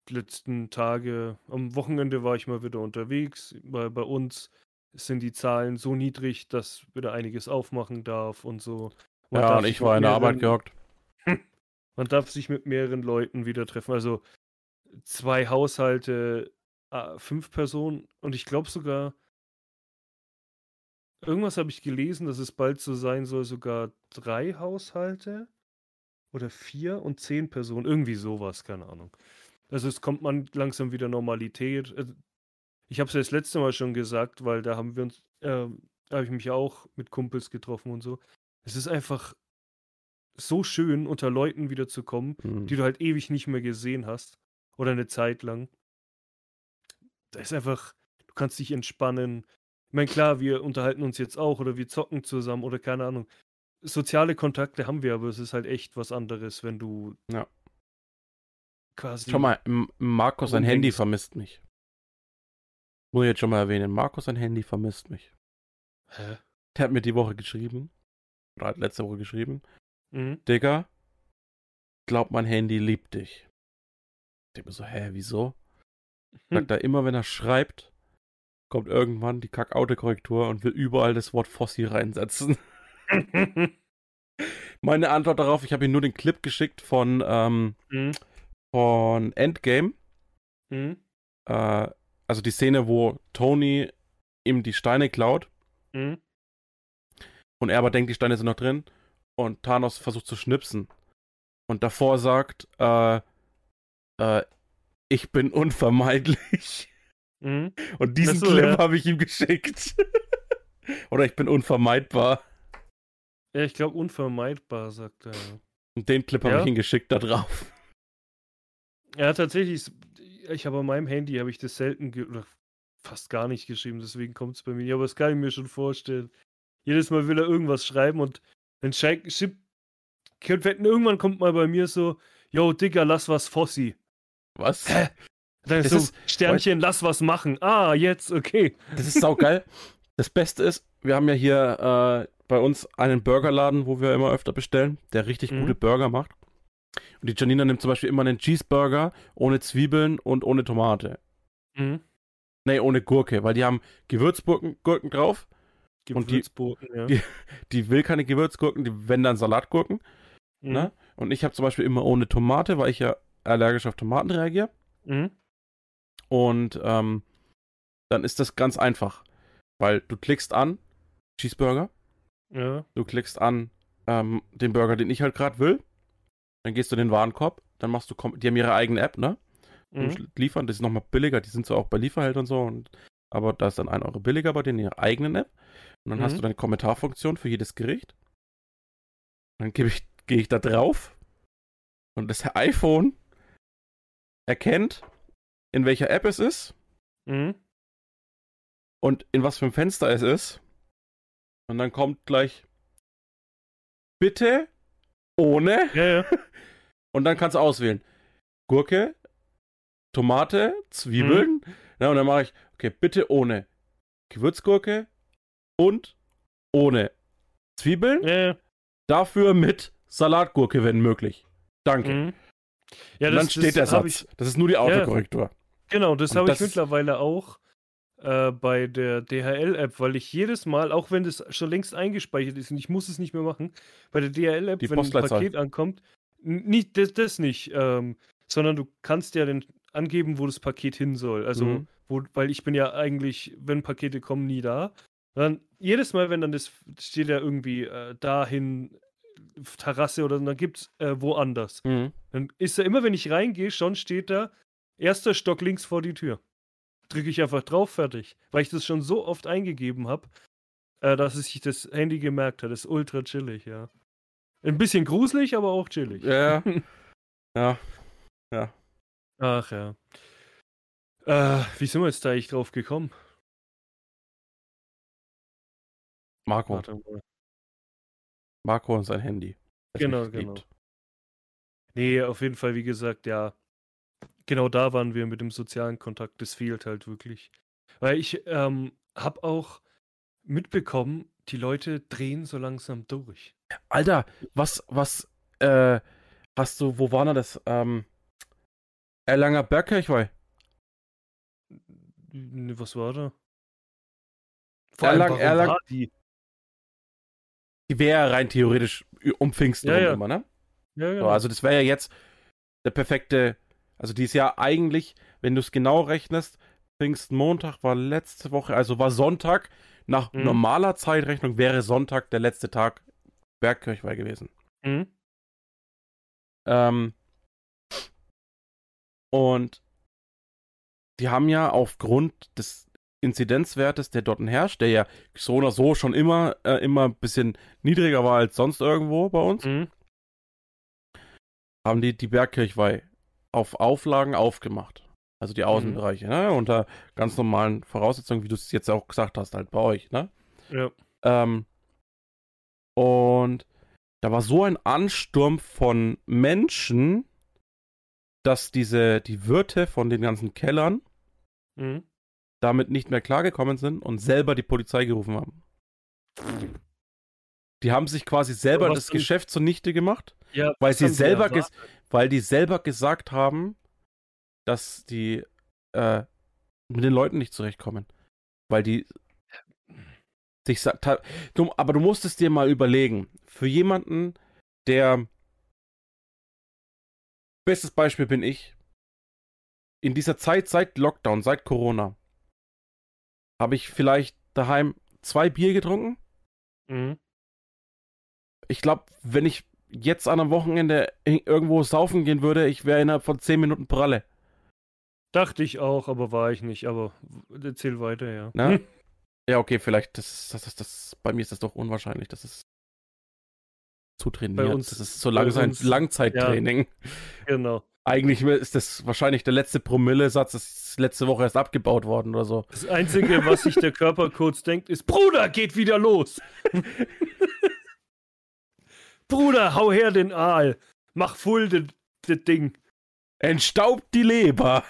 Speaker 1: Die letzten Tage, am Wochenende war ich mal wieder unterwegs, weil bei uns sind die Zahlen so niedrig, dass wieder einiges aufmachen darf und so. Man
Speaker 2: Ja, und ich war in der Arbeit gehockt.
Speaker 1: Man darf sich mit mehreren Leuten wieder treffen. Also zwei Haushalte, ah, fünf Personen und ich glaube sogar, irgendwas habe ich gelesen, dass es bald so sein soll, sogar drei Haushalte oder vier und zehn Personen. Irgendwie sowas, keine Ahnung. Also es kommt man langsam wieder Normalität. Also, Ich habe es ja das letzte Mal schon gesagt, weil da haben wir uns, da habe ich mich auch mit Kumpels getroffen und so. Es ist einfach so schön, unter Leuten wieder zu kommen,
Speaker 2: Mhm.
Speaker 1: die du halt ewig nicht mehr gesehen hast. Oder eine Zeit lang. Da ist einfach, du kannst dich entspannen. Ich meine, klar, wir unterhalten uns jetzt auch oder wir zocken zusammen oder keine Ahnung. Soziale Kontakte haben wir, aber es ist halt echt was anderes, wenn du
Speaker 2: Ja.
Speaker 1: quasi.
Speaker 2: Schau mal, Markus, sein Handy vermisst mich. Muss ich jetzt schon mal erwähnen. Markus, sein Handy vermisst mich.
Speaker 1: Hä?
Speaker 2: Der hat mir die Woche geschrieben. Oder hat letzte Woche geschrieben.
Speaker 1: Mhm.
Speaker 2: Digga, glaub, mein Handy liebt dich. Ich denk mir so, hä, wieso? Sagt er immer, wenn er schreibt, kommt irgendwann die Kack-Autokorrektur und will überall das Wort Fossi reinsetzen. Meine Antwort darauf, ich habe ihm nur den Clip geschickt von, ähm,
Speaker 1: mhm.
Speaker 2: von Endgame.
Speaker 1: Mhm.
Speaker 2: Äh, also die Szene, wo Tony ihm die Steine klaut
Speaker 1: Mhm.
Speaker 2: und er aber denkt, die Steine sind noch drin und Thanos versucht zu schnipsen. Und davor sagt, äh, äh, ich bin unvermeidlich.
Speaker 1: Mhm.
Speaker 2: Und diesen
Speaker 1: so,
Speaker 2: Clip
Speaker 1: ja.
Speaker 2: habe ich ihm geschickt. Oder ich bin unvermeidbar.
Speaker 1: Ja, ich glaube, unvermeidbar, sagt er.
Speaker 2: Und den Clip habe
Speaker 1: Ja.
Speaker 2: ich ihm geschickt da drauf.
Speaker 1: Ja, tatsächlich. Ich habe an meinem Handy habe ich das selten oder fast gar nicht geschrieben, deswegen kommt es bei mir nicht. Aber das kann ich mir schon vorstellen. Jedes Mal will er irgendwas schreiben und dann wetten, irgendwann kommt mal bei mir so, yo, Digga, lass was Fossi.
Speaker 2: Was?
Speaker 1: Hä? Dann
Speaker 2: Das
Speaker 1: so,
Speaker 2: ist-
Speaker 1: Sternchen, lass was machen. Ah, jetzt, okay.
Speaker 2: Das ist saugeil. Das Beste ist, wir haben ja hier äh, bei uns einen Burgerladen, wo wir immer öfter bestellen, der richtig
Speaker 1: Mhm.
Speaker 2: gute Burger macht. Und die Janina nimmt zum Beispiel immer einen Cheeseburger ohne Zwiebeln und ohne Tomate.
Speaker 1: Mhm.
Speaker 2: Nee, ohne Gurke, weil die haben Gewürzgurken Gurken drauf. Und die-
Speaker 1: ja.
Speaker 2: die- Die will keine Gewürzgurken, die wenn dann Salatgurken.
Speaker 1: Mhm.
Speaker 2: Ne? Und ich habe zum Beispiel immer ohne Tomate, weil ich ja allergisch auf Tomaten reagiere.
Speaker 1: Mhm.
Speaker 2: Und ähm, dann ist das ganz einfach. Weil du klickst an Cheeseburger,
Speaker 1: Ja.
Speaker 2: du klickst an ähm, den Burger, den ich halt gerade will. Dann gehst du in den Warenkorb, dann machst du, die haben ihre eigene App, ne?
Speaker 1: Mhm.
Speaker 2: Liefern, das ist nochmal billiger, die sind zwar auch bei Lieferheld und so, und, aber da ist dann 1 Euro billiger bei denen in ihrer eigenen App. Und dann hast
Speaker 1: Mhm.
Speaker 2: du deine Kommentarfunktion für jedes Gericht. Dann gebe ich, gehe ich da drauf und das iPhone erkennt, in welcher App es ist
Speaker 1: Mhm.
Speaker 2: und in was für ein Fenster es ist. Und dann kommt gleich bitte ohne
Speaker 1: Ja, ja.
Speaker 2: und dann kannst du auswählen. Gurke, Tomate, Zwiebeln. Ja, und dann mache ich, okay, bitte ohne Gewürzgurke und ohne Zwiebeln.
Speaker 1: ja, ja.
Speaker 2: Dafür mit Salatgurke, wenn möglich. Danke.
Speaker 1: Mhm. Ja,
Speaker 2: und dann steht der Satz. das ist nur die Autokorrektur.
Speaker 1: Genau, das habe ich
Speaker 2: das
Speaker 1: mittlerweile auch äh, bei der DHL-App, weil ich jedes Mal, auch wenn das schon längst eingespeichert ist und ich muss es nicht mehr machen, bei der DHL-App, wenn ein. Paket ankommt, nicht das, das nicht, ähm, sondern du kannst ja den angeben, wo das Paket hin soll. Also,
Speaker 2: Mhm.
Speaker 1: wo, weil ich bin ja eigentlich, wenn Pakete kommen, nie da. Dann jedes Mal, wenn dann das steht ja irgendwie äh, dahin, Terrasse oder so, dann gibt es äh, woanders.
Speaker 2: Mhm.
Speaker 1: Dann ist da immer, wenn ich reingehe, schon steht da, erster Stock links vor die Tür. Drücke ich einfach drauf, fertig. Weil ich das schon so oft eingegeben habe, äh, dass es sich das Handy gemerkt hat. Das ist ultra chillig, ja. Ein bisschen gruselig, aber auch chillig.
Speaker 2: Ja. ja.
Speaker 1: Ach ja. Äh, wie sind wir jetzt da eigentlich drauf gekommen?
Speaker 2: Marco.
Speaker 1: Warte mal.
Speaker 2: Marco und sein Handy.
Speaker 1: Genau, genau. Nee, auf jeden Fall, wie gesagt, ja. genau da waren wir mit dem sozialen Kontakt. Das fehlt halt wirklich. Weil ich ähm, habe auch mitbekommen, die Leute drehen so langsam durch.
Speaker 2: Alter, was, was, äh, hast du, wo war denn das? Ähm, Erlanger Bergkirchweih.
Speaker 1: Was war da?
Speaker 2: Erlang,
Speaker 1: warum
Speaker 2: Erlang,
Speaker 1: war die?
Speaker 2: wäre rein theoretisch um Pfingsten
Speaker 1: Ja, ja.
Speaker 2: immer, ne?
Speaker 1: Ja,
Speaker 2: So,
Speaker 1: genau.
Speaker 2: also das wäre ja jetzt der perfekte, also die ist ja eigentlich, wenn du es genau rechnest, Pfingstmontag war letzte Woche, also war Sonntag, nach
Speaker 1: Mhm.
Speaker 2: normaler Zeitrechnung wäre Sonntag der letzte Tag Bergkirchweih gewesen.
Speaker 1: Mhm.
Speaker 2: Ähm, und die haben ja aufgrund des Inzidenzwertes, der dort herrscht, der ja so oder so schon immer, äh, immer ein bisschen niedriger war als sonst irgendwo bei uns,
Speaker 1: Mhm.
Speaker 2: haben die die Bergkirchweih auf Auflagen aufgemacht. Also die Außenbereiche, ne? Unter ganz normalen Voraussetzungen, wie du es jetzt auch gesagt hast, halt bei euch, ne?
Speaker 1: Ja.
Speaker 2: Ähm, und da war so ein Ansturm von Menschen, dass diese, die Wirte von den ganzen Kellern
Speaker 1: Mhm.
Speaker 2: Damit nicht mehr klargekommen sind und selber die Polizei gerufen haben. Die haben sich quasi selber das
Speaker 1: denn-
Speaker 2: Geschäft zunichte gemacht,
Speaker 1: Ja,
Speaker 2: weil sie selber ges weil die selber gesagt haben, dass die äh, mit den Leuten nicht zurechtkommen. Weil die sich du, aber du musst es dir mal überlegen. Für jemanden, der bestes Beispiel bin ich. In dieser Zeit seit Lockdown, seit Corona, habe ich vielleicht daheim zwei Bier getrunken.
Speaker 1: Mhm.
Speaker 2: Ich glaube, wenn ich jetzt an einem Wochenende irgendwo saufen gehen würde, ich wäre innerhalb von zehn Minuten pralle.
Speaker 1: Dachte ich auch, aber war ich nicht. Aber erzähl weiter, ja.
Speaker 2: Ne? Ja, okay, vielleicht, das, das, das, das, bei mir ist das doch unwahrscheinlich, das ist zu.
Speaker 1: Bei uns-
Speaker 2: das ist so langsam Langzeittraining.
Speaker 1: Genau.
Speaker 2: Eigentlich ist das wahrscheinlich der letzte Promillesatz, das ist letzte Woche erst abgebaut worden oder so.
Speaker 1: Das Einzige, was sich der Körper kurz denkt, ist: Bruder, geht wieder los! Bruder, hau her den Aal! Mach voll das Ding!
Speaker 2: Entstaubt die Leber.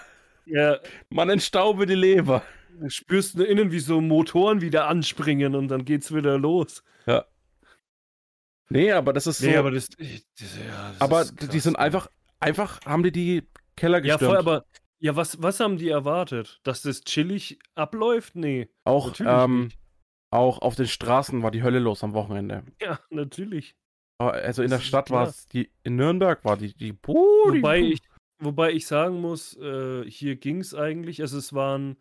Speaker 1: Ja,
Speaker 2: Man entstaube die Leber.
Speaker 1: du spürst nur innen, wie so Motoren wieder anspringen und dann geht's wieder los.
Speaker 2: Nee, aber das ist so.
Speaker 1: Nee,
Speaker 2: aber
Speaker 1: aber das. das ja, das
Speaker 2: die
Speaker 1: krass,
Speaker 2: sind
Speaker 1: ne?
Speaker 2: einfach, einfach haben die die Keller
Speaker 1: Ja,
Speaker 2: gestürmt.
Speaker 1: voll, aber. Ja, was, was haben die erwartet? Dass das chillig abläuft? Nee.
Speaker 2: auch, ähm, auch auf den Straßen war die Hölle los am Wochenende.
Speaker 1: Ja, natürlich.
Speaker 2: Also in
Speaker 1: Das
Speaker 2: der Stadt war es, die, in Nürnberg war die, die, Puh, die
Speaker 1: Wobei ich, wobei ich sagen muss, äh, hier ging es eigentlich. Also es waren,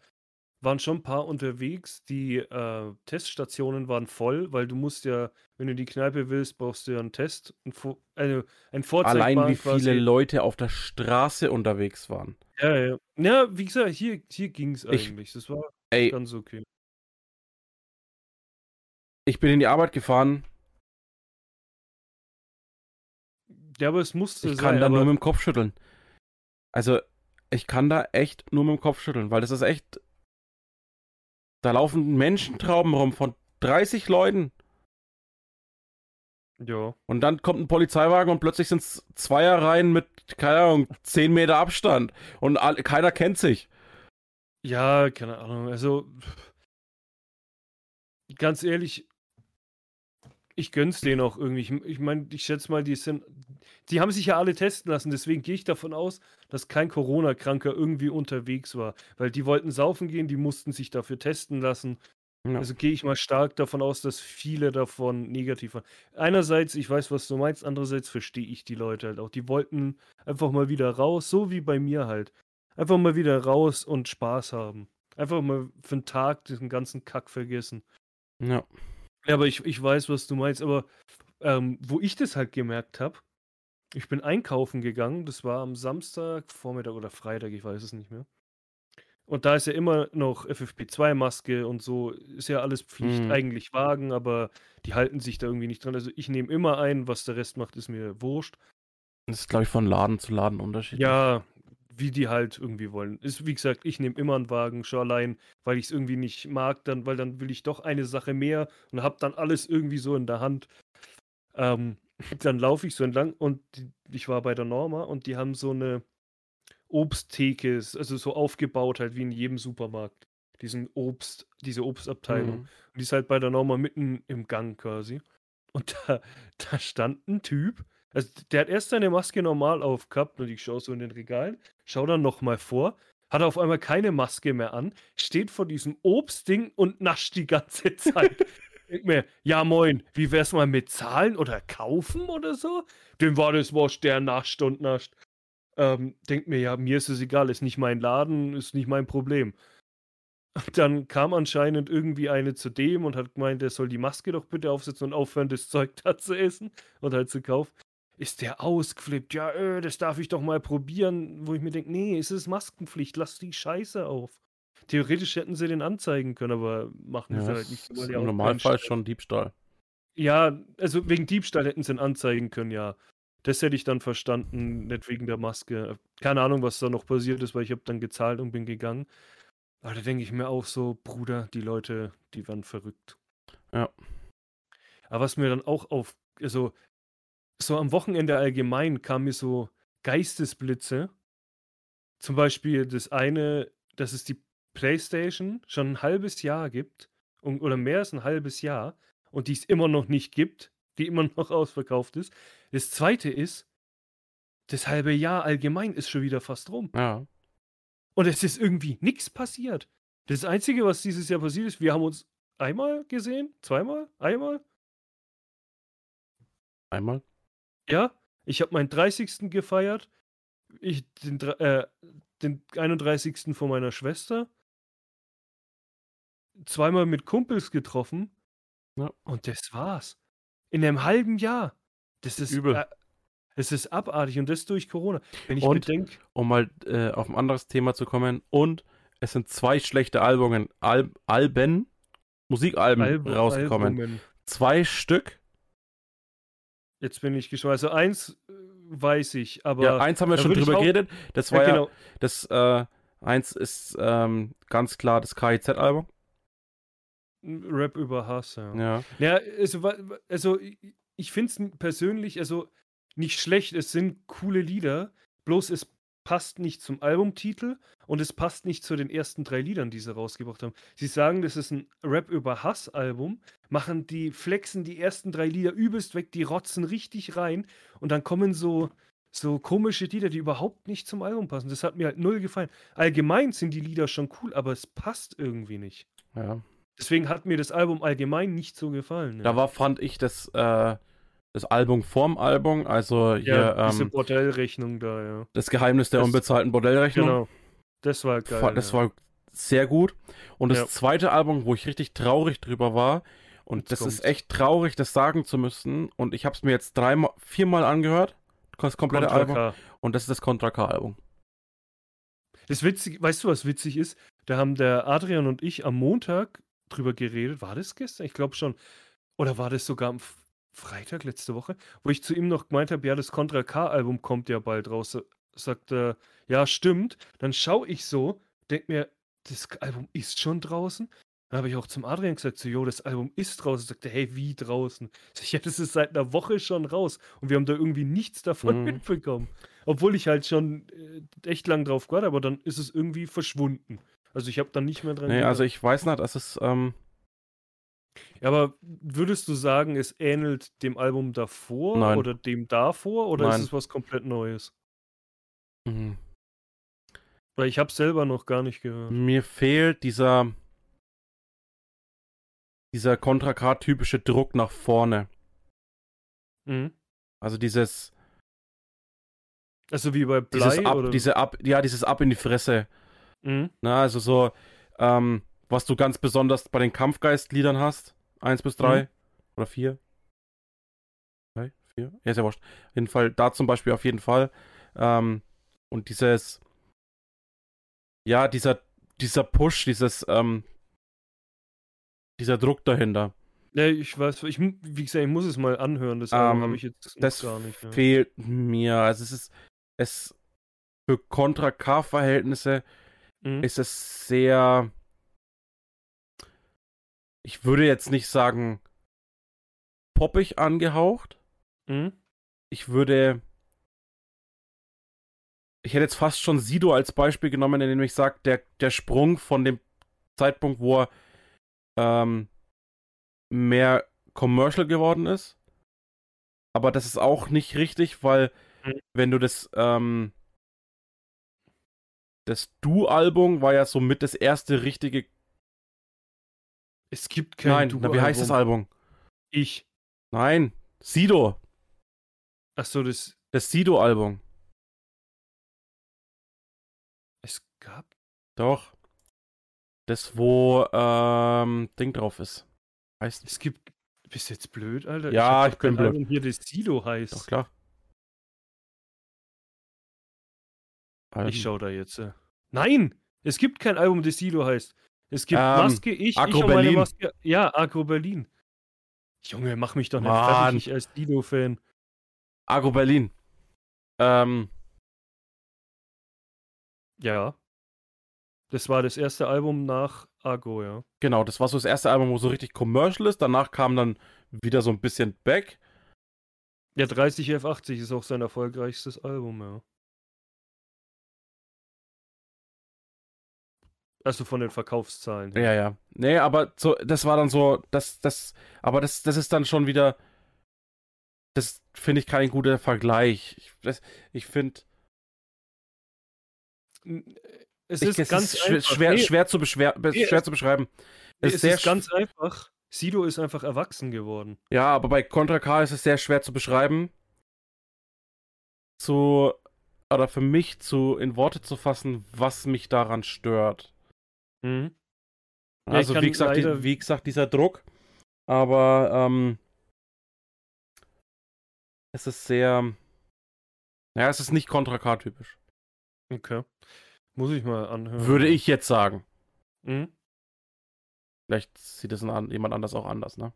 Speaker 1: waren schon ein paar unterwegs. Die äh, Teststationen waren voll, weil du musst ja, wenn du in die Kneipe willst, brauchst du ja einen Test, ein, Vo- also ein Vorzeigbaren
Speaker 2: allein wie
Speaker 1: quasi.
Speaker 2: viele Leute auf der Straße unterwegs waren.
Speaker 1: Ja, ja. Ja, wie gesagt, hier, hier ging es
Speaker 2: Ich-
Speaker 1: eigentlich. Das war
Speaker 2: Ey,
Speaker 1: ganz okay.
Speaker 2: ich bin in die Arbeit gefahren,
Speaker 1: Ja, aber es musste
Speaker 2: ich
Speaker 1: sein.
Speaker 2: kann da nur mit dem Kopf schütteln. Also, ich kann da echt nur mit dem Kopf schütteln, weil das ist echt. Da laufen Menschentrauben rum von 30 Leuten
Speaker 1: ja.
Speaker 2: und dann kommt ein Polizeiwagen und plötzlich sind es Zweierreihen mit, keine Ahnung, 10 Meter Abstand und all, keiner kennt sich.
Speaker 1: Ja, keine Ahnung. Also, ganz ehrlich, ich gönn's denen auch irgendwie. Ich, ich meine, ich schätze mal, die sind. Die haben sich ja alle testen lassen, deswegen gehe ich davon aus, dass kein Corona-Kranker irgendwie unterwegs war. Weil die wollten saufen gehen, die mussten sich dafür testen lassen.
Speaker 2: Ja.
Speaker 1: Also gehe ich mal stark davon aus, dass viele davon negativ waren. Einerseits, ich weiß, was du meinst, andererseits verstehe ich die Leute halt auch. Die wollten einfach mal wieder raus, so wie bei mir halt. Einfach mal wieder raus und Spaß haben. Einfach mal für einen Tag diesen ganzen Kack vergessen.
Speaker 2: Ja.
Speaker 1: Ja, aber ich, ich weiß, was du meinst. Aber ähm, wo ich das halt gemerkt habe, ich bin einkaufen gegangen. Das war am Samstag, Vormittag oder Freitag, ich weiß es nicht mehr. Und da ist ja immer noch FFP2-Maske und so, ist ja alles Pflicht,
Speaker 2: Mhm.
Speaker 1: eigentlich Wagen, aber die halten sich da irgendwie nicht dran. Also ich nehme immer ein, was der Rest macht, ist mir wurscht.
Speaker 2: Das ist, glaube ich, von Laden zu Laden unterschiedlich.
Speaker 1: Ja, wie die halt irgendwie wollen. Ist, wie gesagt, ich nehme immer einen Wagen, schon allein, weil ich es irgendwie nicht mag, dann, weil dann will ich doch eine Sache mehr und habe dann alles irgendwie so in der Hand. Ähm, dann laufe ich so entlang und die, ich war bei der Norma und die haben so eine Obsttheke also so aufgebaut halt wie in jedem Supermarkt. Diesen Obst, diese Obstabteilung.
Speaker 2: Mhm.
Speaker 1: Und die ist halt bei der Norma mitten im Gang quasi. Und da, da stand ein Typ, also der hat erst seine Maske normal aufgehabt und ich schaue so in den Regalen, schau dann nochmal vor, hat auf einmal keine Maske mehr an, steht vor diesem Obstding und nascht die ganze Zeit. Denk mir, ja moin, wie wär's mal mit Zahlen oder kaufen oder so? Dem war das wurscht, der nascht und nascht. Ähm, denk mir, ja, mir ist es egal, ist nicht mein Laden, ist nicht mein Problem. Und dann kam anscheinend irgendwie eine zu dem und hat gemeint, er soll die Maske doch bitte aufsetzen und aufhören, das Zeug da zu essen und halt zu kaufen. Ist der ausgeflippt? Ja, äh, das darf ich doch mal probieren. Wo ich mir denke, nee, es ist Maskenpflicht, lass die Scheiße auf. Theoretisch hätten sie den anzeigen können, aber machen
Speaker 2: Ja,
Speaker 1: sie halt nicht. weil
Speaker 2: im Normalfall schon Diebstahl.
Speaker 1: ja, also wegen Diebstahl hätten sie ihn anzeigen können, ja. Das hätte ich dann verstanden, nicht wegen der Maske. Keine Ahnung, was da noch passiert ist, weil ich habe dann gezahlt und bin gegangen. Aber da denke ich mir auch so, Bruder, die Leute, die werden verrückt.
Speaker 2: Ja.
Speaker 1: Aber was mir dann auch auf, also so am Wochenende allgemein kam mir so Geistesblitze. Zum Beispiel das eine, dass es die PlayStation schon ein halbes Jahr gibt und, oder mehr als ein halbes Jahr und die es immer noch nicht gibt, die immer noch ausverkauft ist. Das zweite ist, das halbe Jahr allgemein ist schon wieder fast rum.
Speaker 2: Ja.
Speaker 1: Und es ist irgendwie nichts passiert. Das Einzige, was dieses Jahr passiert ist, wir haben uns einmal gesehen, zweimal, einmal.
Speaker 2: Einmal.
Speaker 1: Ja, ich habe meinen 30. gefeiert, ich den, äh, den 31. von meiner Schwester, zweimal mit Kumpels getroffen
Speaker 2: Ja.
Speaker 1: und das war's. In einem halben Jahr. Das ist
Speaker 2: Übel.
Speaker 1: Äh, es ist abartig und das durch Corona. Wenn ich
Speaker 2: Und-
Speaker 1: bedenke,
Speaker 2: Um mal äh, auf ein anderes Thema zu kommen. Und es sind zwei schlechte Albungen, Al Alben, Musikalben
Speaker 1: Alb
Speaker 2: rausgekommen.
Speaker 1: Albumen.
Speaker 2: Zwei Stück.
Speaker 1: Jetzt bin ich gespannt. Also eins äh, weiß ich, aber
Speaker 2: ja, eins haben wir schon drüber geredet. Das
Speaker 1: Ja,
Speaker 2: war ja,
Speaker 1: genau.
Speaker 2: das, äh, eins ist ähm, ganz klar das KIZ-Album.
Speaker 1: Rap über Hass, ja.
Speaker 2: Ja.
Speaker 1: Ja, also, also ich- ich finde es persönlich also nicht schlecht. Es sind coole Lieder, bloß es passt nicht zum Albumtitel und es passt nicht zu den ersten drei Liedern, die sie rausgebracht haben. Sie sagen, das ist ein Rap über Hass-Album, machen die, flexen die ersten drei Lieder übelst weg, die rotzen richtig rein und dann kommen so, so komische Lieder, die überhaupt nicht zum Album passen. Das hat mir halt null gefallen. Allgemein sind die Lieder schon cool, aber es passt irgendwie nicht.
Speaker 2: ja.
Speaker 1: Deswegen hat mir das Album allgemein nicht so gefallen. ja.
Speaker 2: Da war, fand ich, das, äh, das Album vorm Album, also hier
Speaker 1: Ja, diese
Speaker 2: ähm,
Speaker 1: Bordellrechnung da, ja.
Speaker 2: das Geheimnis der
Speaker 1: das-
Speaker 2: unbezahlten Bordellrechnung.
Speaker 1: Genau. Das war geil.
Speaker 2: Das
Speaker 1: ja.
Speaker 2: war sehr gut. Und das zweite Album, wo ich richtig traurig drüber war, und
Speaker 1: Jetzt
Speaker 2: das ist
Speaker 1: kommt's.
Speaker 2: echt traurig, das sagen zu müssen. Und ich habe es mir jetzt dreimal, viermal angehört, das komplette
Speaker 1: Contra
Speaker 2: Album.
Speaker 1: K.
Speaker 2: Und das ist das Contra K-Album.
Speaker 1: Das witzig, weißt du, was witzig ist? Da haben der Adrian und ich am Montag drüber geredet. War das gestern? Ich glaube schon. Oder war das sogar am Freitag letzte Woche? Wo ich zu ihm noch gemeint habe, ja, das Contra K-Album kommt ja bald raus. Sagt er, ja, stimmt. Dann schaue ich so, denk mir, das Album ist schon draußen. Dann habe ich auch zum Adrian gesagt, so, jo, das Album ist draußen. Sagt er, hey, wie draußen? Sag ich, ja, das ist seit einer Woche schon raus. Und wir haben da irgendwie nichts davon
Speaker 2: Mhm.
Speaker 1: mitbekommen. Obwohl ich halt schon äh, echt lang drauf gewartet habe, aber dann ist es irgendwie verschwunden. Also ich habe dann nicht mehr dran
Speaker 2: Nee,
Speaker 1: gedacht.
Speaker 2: also ich weiß nicht, das ist, ähm,
Speaker 1: Ja, aber würdest du sagen, es ähnelt dem Album davor
Speaker 2: Nein.
Speaker 1: oder dem davor oder
Speaker 2: Nein.
Speaker 1: ist es was komplett Neues?
Speaker 2: mh,
Speaker 1: Weil ich habe selber noch gar nicht gehört.
Speaker 2: mir fehlt dieser, dieser Contra K-typische Druck nach vorne.
Speaker 1: Mhm.
Speaker 2: Also dieses,
Speaker 1: Also wie bei
Speaker 2: dieses
Speaker 1: Blei
Speaker 2: ab,
Speaker 1: oder?
Speaker 2: diese ab, ja, dieses ab in die Fresse.
Speaker 1: Mhm.
Speaker 2: Na, also so, ähm, was du ganz besonders bei den Kampfgeist-Liedern hast. Eins bis drei
Speaker 1: Mhm.
Speaker 2: oder vier. Drei, vier? Ja, ist ja wurscht. Auf jeden Fall, da zum Beispiel auf jeden Fall. Ähm, und dieses, ja, dieser, dieser Push, dieses, ähm, dieser Druck dahinter,
Speaker 1: Ja, ich weiß, ich, wie gesagt, ich muss es mal anhören, das
Speaker 2: Ähm,
Speaker 1: habe ich jetzt
Speaker 2: das
Speaker 1: gar nicht. Ja.
Speaker 2: fehlt mir. Also es ist, es, für Contra K-Verhältnisse
Speaker 1: Mhm.
Speaker 2: ist es sehr. Ich würde jetzt nicht sagen poppig angehaucht.
Speaker 1: Mhm.
Speaker 2: Ich würde. ich hätte jetzt fast schon Sido als Beispiel genommen, der nämlich sagt, der, der Sprung von dem Zeitpunkt, wo er ähm, mehr commercial geworden ist. Aber das ist auch nicht richtig, weil mhm. wenn du das, ähm, das Du-Album war ja somit das erste richtige.
Speaker 1: Es gibt kein
Speaker 2: Nein, na, wie heißt das Album?
Speaker 1: Ich.
Speaker 2: Nein, Sido.
Speaker 1: Ach so, das.
Speaker 2: Das Sido-Album.
Speaker 1: Es gab.
Speaker 2: Doch. Das, wo ähm, Ding drauf ist.
Speaker 1: Heißt. Es gibt. Bist du jetzt blöd, Alter?
Speaker 2: Ja, ich, ich bin blöd.
Speaker 1: Album hier das Sido heißt.
Speaker 2: Doch, klar.
Speaker 1: Ich schau da jetzt. Äh. Nein! Es gibt kein Album, das Sido heißt. Es gibt ähm, Maske, ich,
Speaker 2: Agro ich und meine
Speaker 1: Maske. Ja, Agro Berlin. Junge, mach mich doch nicht Mann. fertig, ich als Sido-Fan.
Speaker 2: Agro Berlin. Ähm.
Speaker 1: Ja. Das war das erste Album nach Argo, ja.
Speaker 2: Genau, das war so das erste Album, wo so richtig commercial ist. Danach kam dann wieder so ein bisschen back.
Speaker 1: Ja, 30F80 ist auch sein erfolgreichstes Album, ja. Also von den Verkaufszahlen.
Speaker 2: Ja, ja. Nee, aber so, das war dann so, das, das, aber das, das ist dann schon wieder, das finde ich kein guter Vergleich. Ich, ich finde,
Speaker 1: es ist
Speaker 2: ich,
Speaker 1: ganz
Speaker 2: ist schwer, schwer, schwer, zu beschwer, schwer zu beschreiben.
Speaker 1: Es, es ist, ist ganz einfach. Sido ist einfach erwachsen geworden.
Speaker 2: Ja, aber bei Contra K ist es sehr schwer zu beschreiben. Zu, oder für mich zu, in Worte zu fassen, was mich daran stört.
Speaker 1: Mhm.
Speaker 2: Also, wie gesagt, die, wie gesagt, dieser Druck. Aber, ähm, es ist sehr, ja, es ist nicht Contra K typisch.
Speaker 1: Okay. Muss ich mal anhören.
Speaker 2: Würde ich jetzt sagen.
Speaker 1: Mhm.
Speaker 2: Vielleicht sieht es jemand anders auch anders, ne?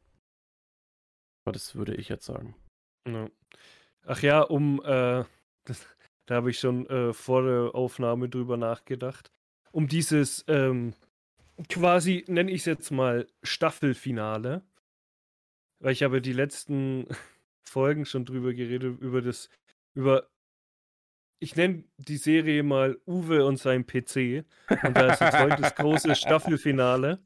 Speaker 2: Aber das würde ich jetzt sagen.
Speaker 1: Ja. Ach ja, um, äh, das, da habe ich schon äh, vor der Aufnahme drüber nachgedacht. Um dieses, ähm, quasi, nenne ich es jetzt mal Staffelfinale. Weil ich habe die letzten Folgen schon drüber geredet, über das, über ich nenne die Serie mal Uwe und sein PC. Und da ist jetzt heute das große Staffelfinale.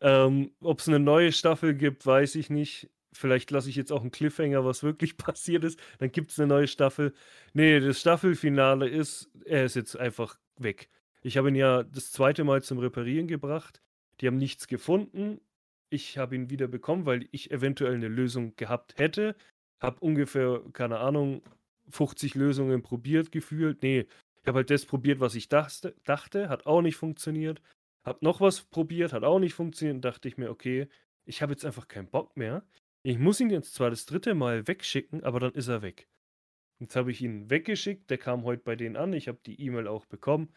Speaker 1: Ähm, Ob es eine neue Staffel gibt, weiß ich nicht. Vielleicht lasse ich jetzt auch einen Cliffhanger, was wirklich passiert ist. Dann gibt es eine neue Staffel. Nee, das Staffelfinale ist, er ist jetzt einfach weg. Ich habe ihn ja das zweite Mal zum Reparieren gebracht. Die haben nichts gefunden. Ich habe ihn wieder bekommen, weil ich eventuell eine Lösung gehabt hätte. Habe ungefähr, keine Ahnung, 50 Lösungen probiert gefühlt. Nee, ich habe halt das probiert, was ich dachte, dachte, hat auch nicht funktioniert. Hab noch was probiert, hat auch nicht funktioniert. Dachte ich mir, okay, ich habe jetzt einfach keinen Bock mehr. Ich muss ihn jetzt zwar das dritte Mal wegschicken, aber dann ist er weg. Jetzt habe ich ihn weggeschickt, der kam heute bei denen an, ich habe die E-Mail auch bekommen.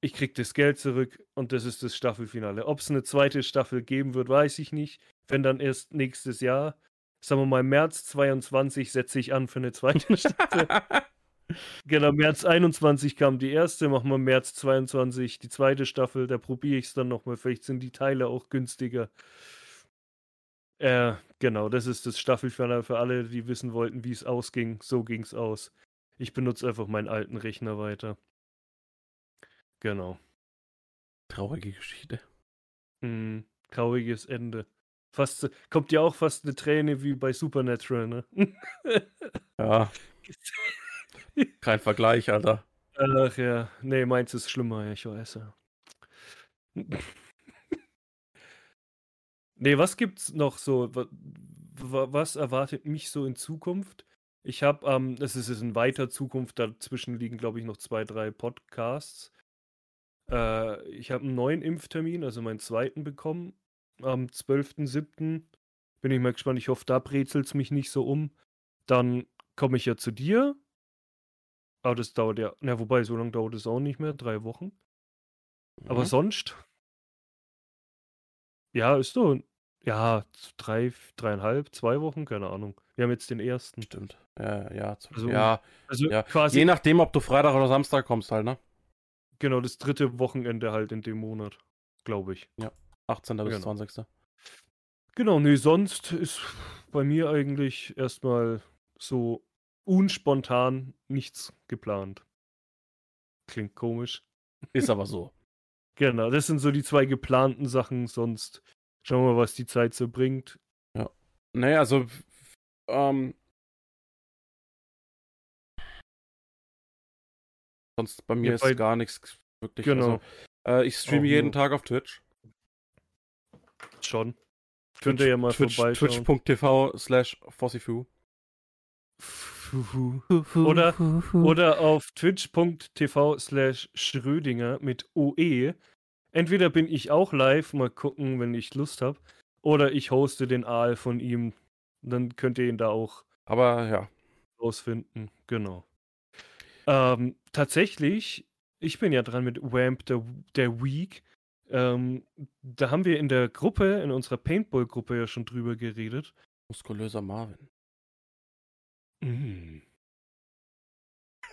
Speaker 1: Ich krieg das Geld zurück und das ist das Staffelfinale. Ob es eine zweite Staffel geben wird, weiß ich nicht. Wenn dann erst nächstes Jahr sagen wir mal, März 22 setze ich an für eine zweite Staffel. genau, März 21 kam die erste, machen wir März 22 die zweite Staffel, da probiere ich es dann nochmal. Vielleicht sind die Teile auch günstiger. Äh, genau, das ist das Staffelfinale für alle, die wissen wollten, wie es ausging. So ging es aus. Ich benutze einfach meinen alten Rechner weiter. Genau.
Speaker 2: Traurige Geschichte.
Speaker 1: Mm, trauriges Ende. Fast, kommt ja auch fast eine Träne wie bei Supernatural, ne?
Speaker 2: ja. Kein Vergleich, Alter.
Speaker 1: Ach ja. Nee, meins ist schlimmer, ich weiß ja. nee, was gibt's noch so? Was erwartet mich so in Zukunft? Ich habe, ähm, es ist in weiter Zukunft, dazwischen liegen, glaube ich, noch zwei, drei Podcasts. Äh, ich habe einen neuen Impftermin, also meinen zweiten bekommen am 12.07. Bin ich mal gespannt. Ich hoffe, da brezelt es mich nicht so um. Dann komme ich ja zu dir. Aber das dauert ja. Na, wobei, so lange dauert es auch nicht mehr. Drei Wochen. Mhm. Aber sonst. Ja, ist so. Ja, drei, dreieinhalb, zwei Wochen, keine Ahnung. Wir haben jetzt den ersten.
Speaker 2: Stimmt. Ja, ja.
Speaker 1: Also,
Speaker 2: ja,
Speaker 1: also
Speaker 2: ja.
Speaker 1: quasi.
Speaker 2: Je nachdem, ob du Freitag oder Samstag kommst, halt, ne?
Speaker 1: Genau, das dritte Wochenende halt in dem Monat. Glaube ich.
Speaker 2: Ja. 18. bis genau. 20.
Speaker 1: Genau, nee, sonst ist bei mir eigentlich erstmal so unspontan nichts geplant. Klingt komisch.
Speaker 2: Ist aber so.
Speaker 1: Genau, das sind so die zwei geplanten Sachen. Sonst schauen wir mal, was die Zeit so bringt.
Speaker 2: Naja, also, ähm, sonst bei mir
Speaker 1: Ja,
Speaker 2: ist
Speaker 1: bei-
Speaker 2: gar nichts wirklich.
Speaker 1: Genau.
Speaker 2: Also, äh, ich streame
Speaker 1: Auch
Speaker 2: jeden Tag auf Twitch.
Speaker 1: Schon. Könnt ihr ja mal
Speaker 2: Twitch,
Speaker 1: vorbeischauen.
Speaker 2: Twitch.tv slash Fossifu.
Speaker 1: Oder, oder auf twitch.tv slash Schrödinger mit OE. Entweder bin ich auch live, mal gucken, wenn ich Lust habe. Oder ich hoste den Aal von ihm. Dann könnt ihr ihn da auch
Speaker 2: Aber ja,
Speaker 1: rausfinden. Genau. Ähm, tatsächlich, ich bin ja dran mit Wamp der, der Week. Ähm, da haben wir in der Gruppe, in unserer Paintball-Gruppe ja schon drüber geredet.
Speaker 2: muskulöser Marvin.
Speaker 1: Mm.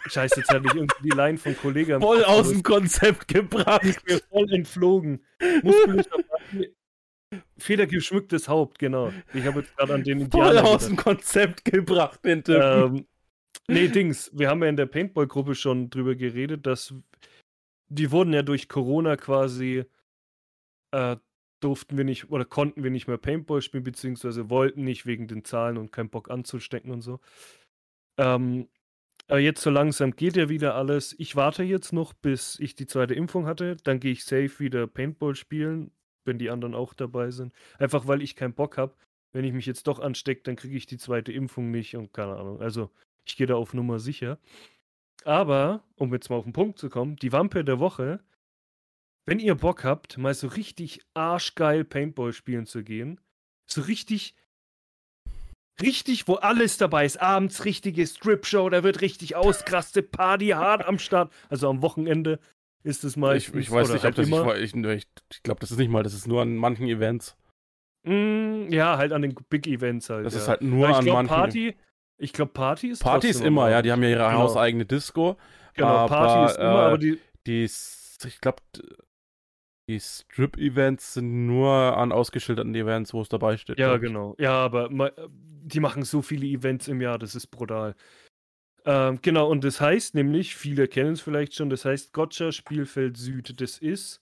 Speaker 1: Scheiße, jetzt hatte ich irgendwie die Line vom Kollegen.
Speaker 2: Voll aus dem Konzept gebracht.
Speaker 1: mir voll entflogen. Muskulöser Mann, Federgeschmücktes Haupt, genau. Ich habe jetzt gerade an den
Speaker 2: Voll
Speaker 1: Indianer
Speaker 2: aus
Speaker 1: gedacht.
Speaker 2: dem Konzept gebracht, den Typen.
Speaker 1: Ähm, nee, Dings, wir haben ja in der Paintball-Gruppe schon drüber geredet, dass die wurden ja durch Corona quasi, äh, durften wir nicht oder konnten wir nicht mehr Paintball spielen, beziehungsweise wollten nicht wegen den Zahlen und keinen Bock anzustecken und so. Ähm, aber jetzt so langsam geht ja wieder alles. Ich warte jetzt noch, bis ich die zweite Impfung hatte. Dann gehe ich safe wieder Paintball spielen, wenn die anderen auch dabei sind. Einfach weil ich keinen Bock habe. Wenn ich mich jetzt doch anstecke, dann kriege ich die zweite Impfung nicht und keine Ahnung. Also ich gehe da auf Nummer sicher. Aber, um jetzt mal auf den Punkt zu kommen, die Wampe der Woche, wenn ihr Bock habt, mal so richtig arschgeil Paintball spielen zu gehen, so richtig, richtig, wo alles dabei ist, abends richtige Strip-Show, da wird richtig ausgerastet, Party hart am Start, also am Wochenende ist es
Speaker 2: ich,
Speaker 1: meistens.
Speaker 2: ich weiß nicht,
Speaker 1: halt
Speaker 2: ob das. Ich, ich, ich, ich glaube, das ist nicht mal. Das ist nur an manchen Events.
Speaker 1: Mm, ja, halt an den Big Events halt.
Speaker 2: Das
Speaker 1: ja.
Speaker 2: ist halt nur
Speaker 1: ich
Speaker 2: an
Speaker 1: glaube,
Speaker 2: manchen.
Speaker 1: Party, ich glaube, Party ist
Speaker 2: Party ist immer, ja. Die haben ja ihre
Speaker 1: Genau.
Speaker 2: hauseigene Disco.
Speaker 1: Genau, Party
Speaker 2: aber,
Speaker 1: ist immer,
Speaker 2: äh,
Speaker 1: aber die,
Speaker 2: Die, ich glaube, die Strip-Events sind nur an ausgeschilderten Events, wo es dabei steht.
Speaker 1: Ja, genau. Ja, aber ma- die machen so viele Events im Jahr, das ist brutal. Ähm, genau, und das heißt nämlich, viele kennen es vielleicht schon, das heißt Gotcha Spielfeld Süd. Das ist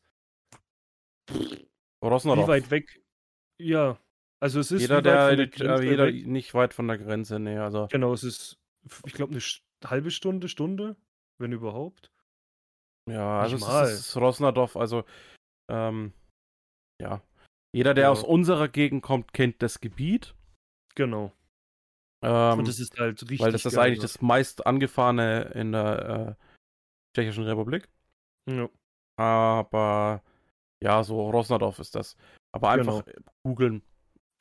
Speaker 1: wie
Speaker 2: Rosnarov.
Speaker 1: weit weg? Ja, also es ist
Speaker 2: Jeder, der,
Speaker 1: der
Speaker 2: äh, jeder
Speaker 1: weg.
Speaker 2: nicht weit von der Grenze, nee, also.
Speaker 1: Genau, es ist, ich glaube, eine halbe Stunde, Stunde, wenn überhaupt.
Speaker 2: Ja, also
Speaker 1: Nicht
Speaker 2: es
Speaker 1: mal.
Speaker 2: ist, Rosnadorf, also, ähm, ja. Jeder, der
Speaker 1: Ja.
Speaker 2: aus unserer Gegend kommt, kennt das Gebiet.
Speaker 1: Genau.
Speaker 2: Ähm,
Speaker 1: und das ist halt richtig.
Speaker 2: weil das ist eigentlich das meist angefahrene in der äh, Tschechischen Republik.
Speaker 1: Ja.
Speaker 2: Aber ja, so Rosnadorf ist das. Aber einfach googeln.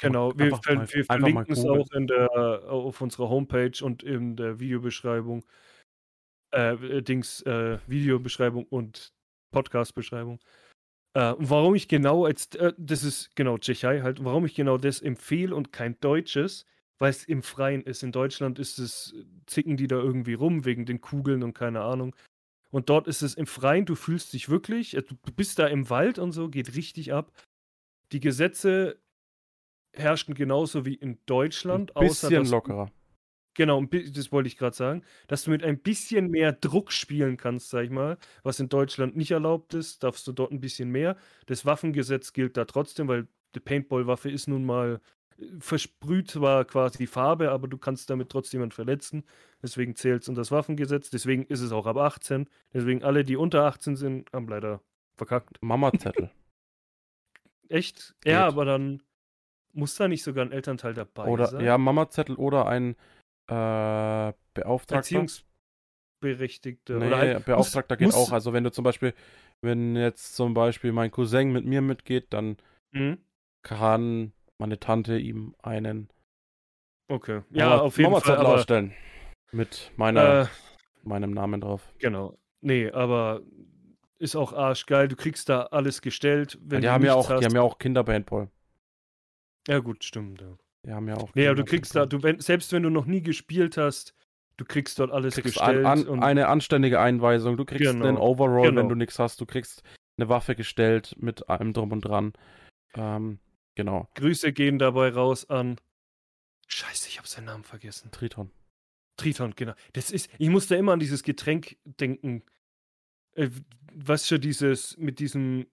Speaker 1: Genau, wir, ver wir verlinken es auch in der, auf unserer Homepage und in der Videobeschreibung. Äh, äh, Dings, äh, Videobeschreibung und Podcast-Beschreibung. Äh, und warum ich genau als, äh, das ist genau Tschechei halt, warum ich genau das empfehle und kein Deutsches, weil es im Freien ist. In Deutschland ist es, zicken die da irgendwie rum wegen den Kugeln und keine Ahnung. Und dort ist es im Freien, du fühlst dich wirklich, äh, du bist da im Wald und so, geht richtig ab. Die Gesetze herrschen genauso wie in Deutschland,
Speaker 2: Ein
Speaker 1: außer
Speaker 2: bisschen
Speaker 1: dass,
Speaker 2: lockerer.
Speaker 1: Genau, das wollte ich gerade sagen, dass du mit ein bisschen mehr Druck spielen kannst, sag ich mal, was in Deutschland nicht erlaubt ist, darfst du dort ein bisschen mehr. Das Waffengesetz gilt da trotzdem, weil die Paintball-Waffe ist nun mal äh, versprüht zwar quasi die Farbe, aber du kannst damit trotzdem jemanden verletzen. Deswegen zählt es unter das Waffengesetz. Deswegen ist es auch ab 18. Deswegen alle, die unter 18 sind, haben leider verkackt.
Speaker 2: Mama-Zettel.
Speaker 1: Echt?
Speaker 2: Geht.
Speaker 1: Ja, aber dann muss da nicht sogar ein Elternteil dabei
Speaker 2: oder
Speaker 1: sein.
Speaker 2: ja, Mama-Zettel oder ein äh, Beauftragter.
Speaker 1: Erziehungsberechtigte.
Speaker 2: Nee,
Speaker 1: oder halt,
Speaker 2: Beauftragter
Speaker 1: muss,
Speaker 2: geht
Speaker 1: muss,
Speaker 2: auch. Also wenn du zum Beispiel, wenn jetzt zum Beispiel mein Cousin mit mir mitgeht, dann
Speaker 1: Mhm.
Speaker 2: kann meine Tante ihm einen
Speaker 1: Okay. Ja,
Speaker 2: Mama-
Speaker 1: auf jeden Fall.
Speaker 2: Mama-Zettel
Speaker 1: Aber,
Speaker 2: ausstellen. Mit meiner,
Speaker 1: äh,
Speaker 2: meinem Namen drauf.
Speaker 1: genau. Nee, aber ist auch arschgeil. Du kriegst da alles gestellt. Wenn
Speaker 2: die
Speaker 1: du
Speaker 2: haben ja auch, die
Speaker 1: hast.
Speaker 2: haben ja auch Kinderpaintball.
Speaker 1: Ja, gut, stimmt. Ja.
Speaker 2: Die haben ja auch.
Speaker 1: Nee, aber du kriegst da, du, wenn, selbst wenn du noch nie gespielt hast, du kriegst dort alles
Speaker 2: kriegst
Speaker 1: gestellt.
Speaker 2: an, an, eine anständige Einweisung. Du kriegst
Speaker 1: Genau,
Speaker 2: einen Overall,
Speaker 1: genau.
Speaker 2: wenn du nichts hast. Du kriegst eine Waffe gestellt mit allem drum und dran. Ähm, genau.
Speaker 1: Grüße gehen dabei raus an. Scheiße, ich habe seinen Namen vergessen.
Speaker 2: Triton.
Speaker 1: Triton, genau. Das ist, ich muss da immer an dieses Getränk denken. äh, was schon dieses, mit diesem,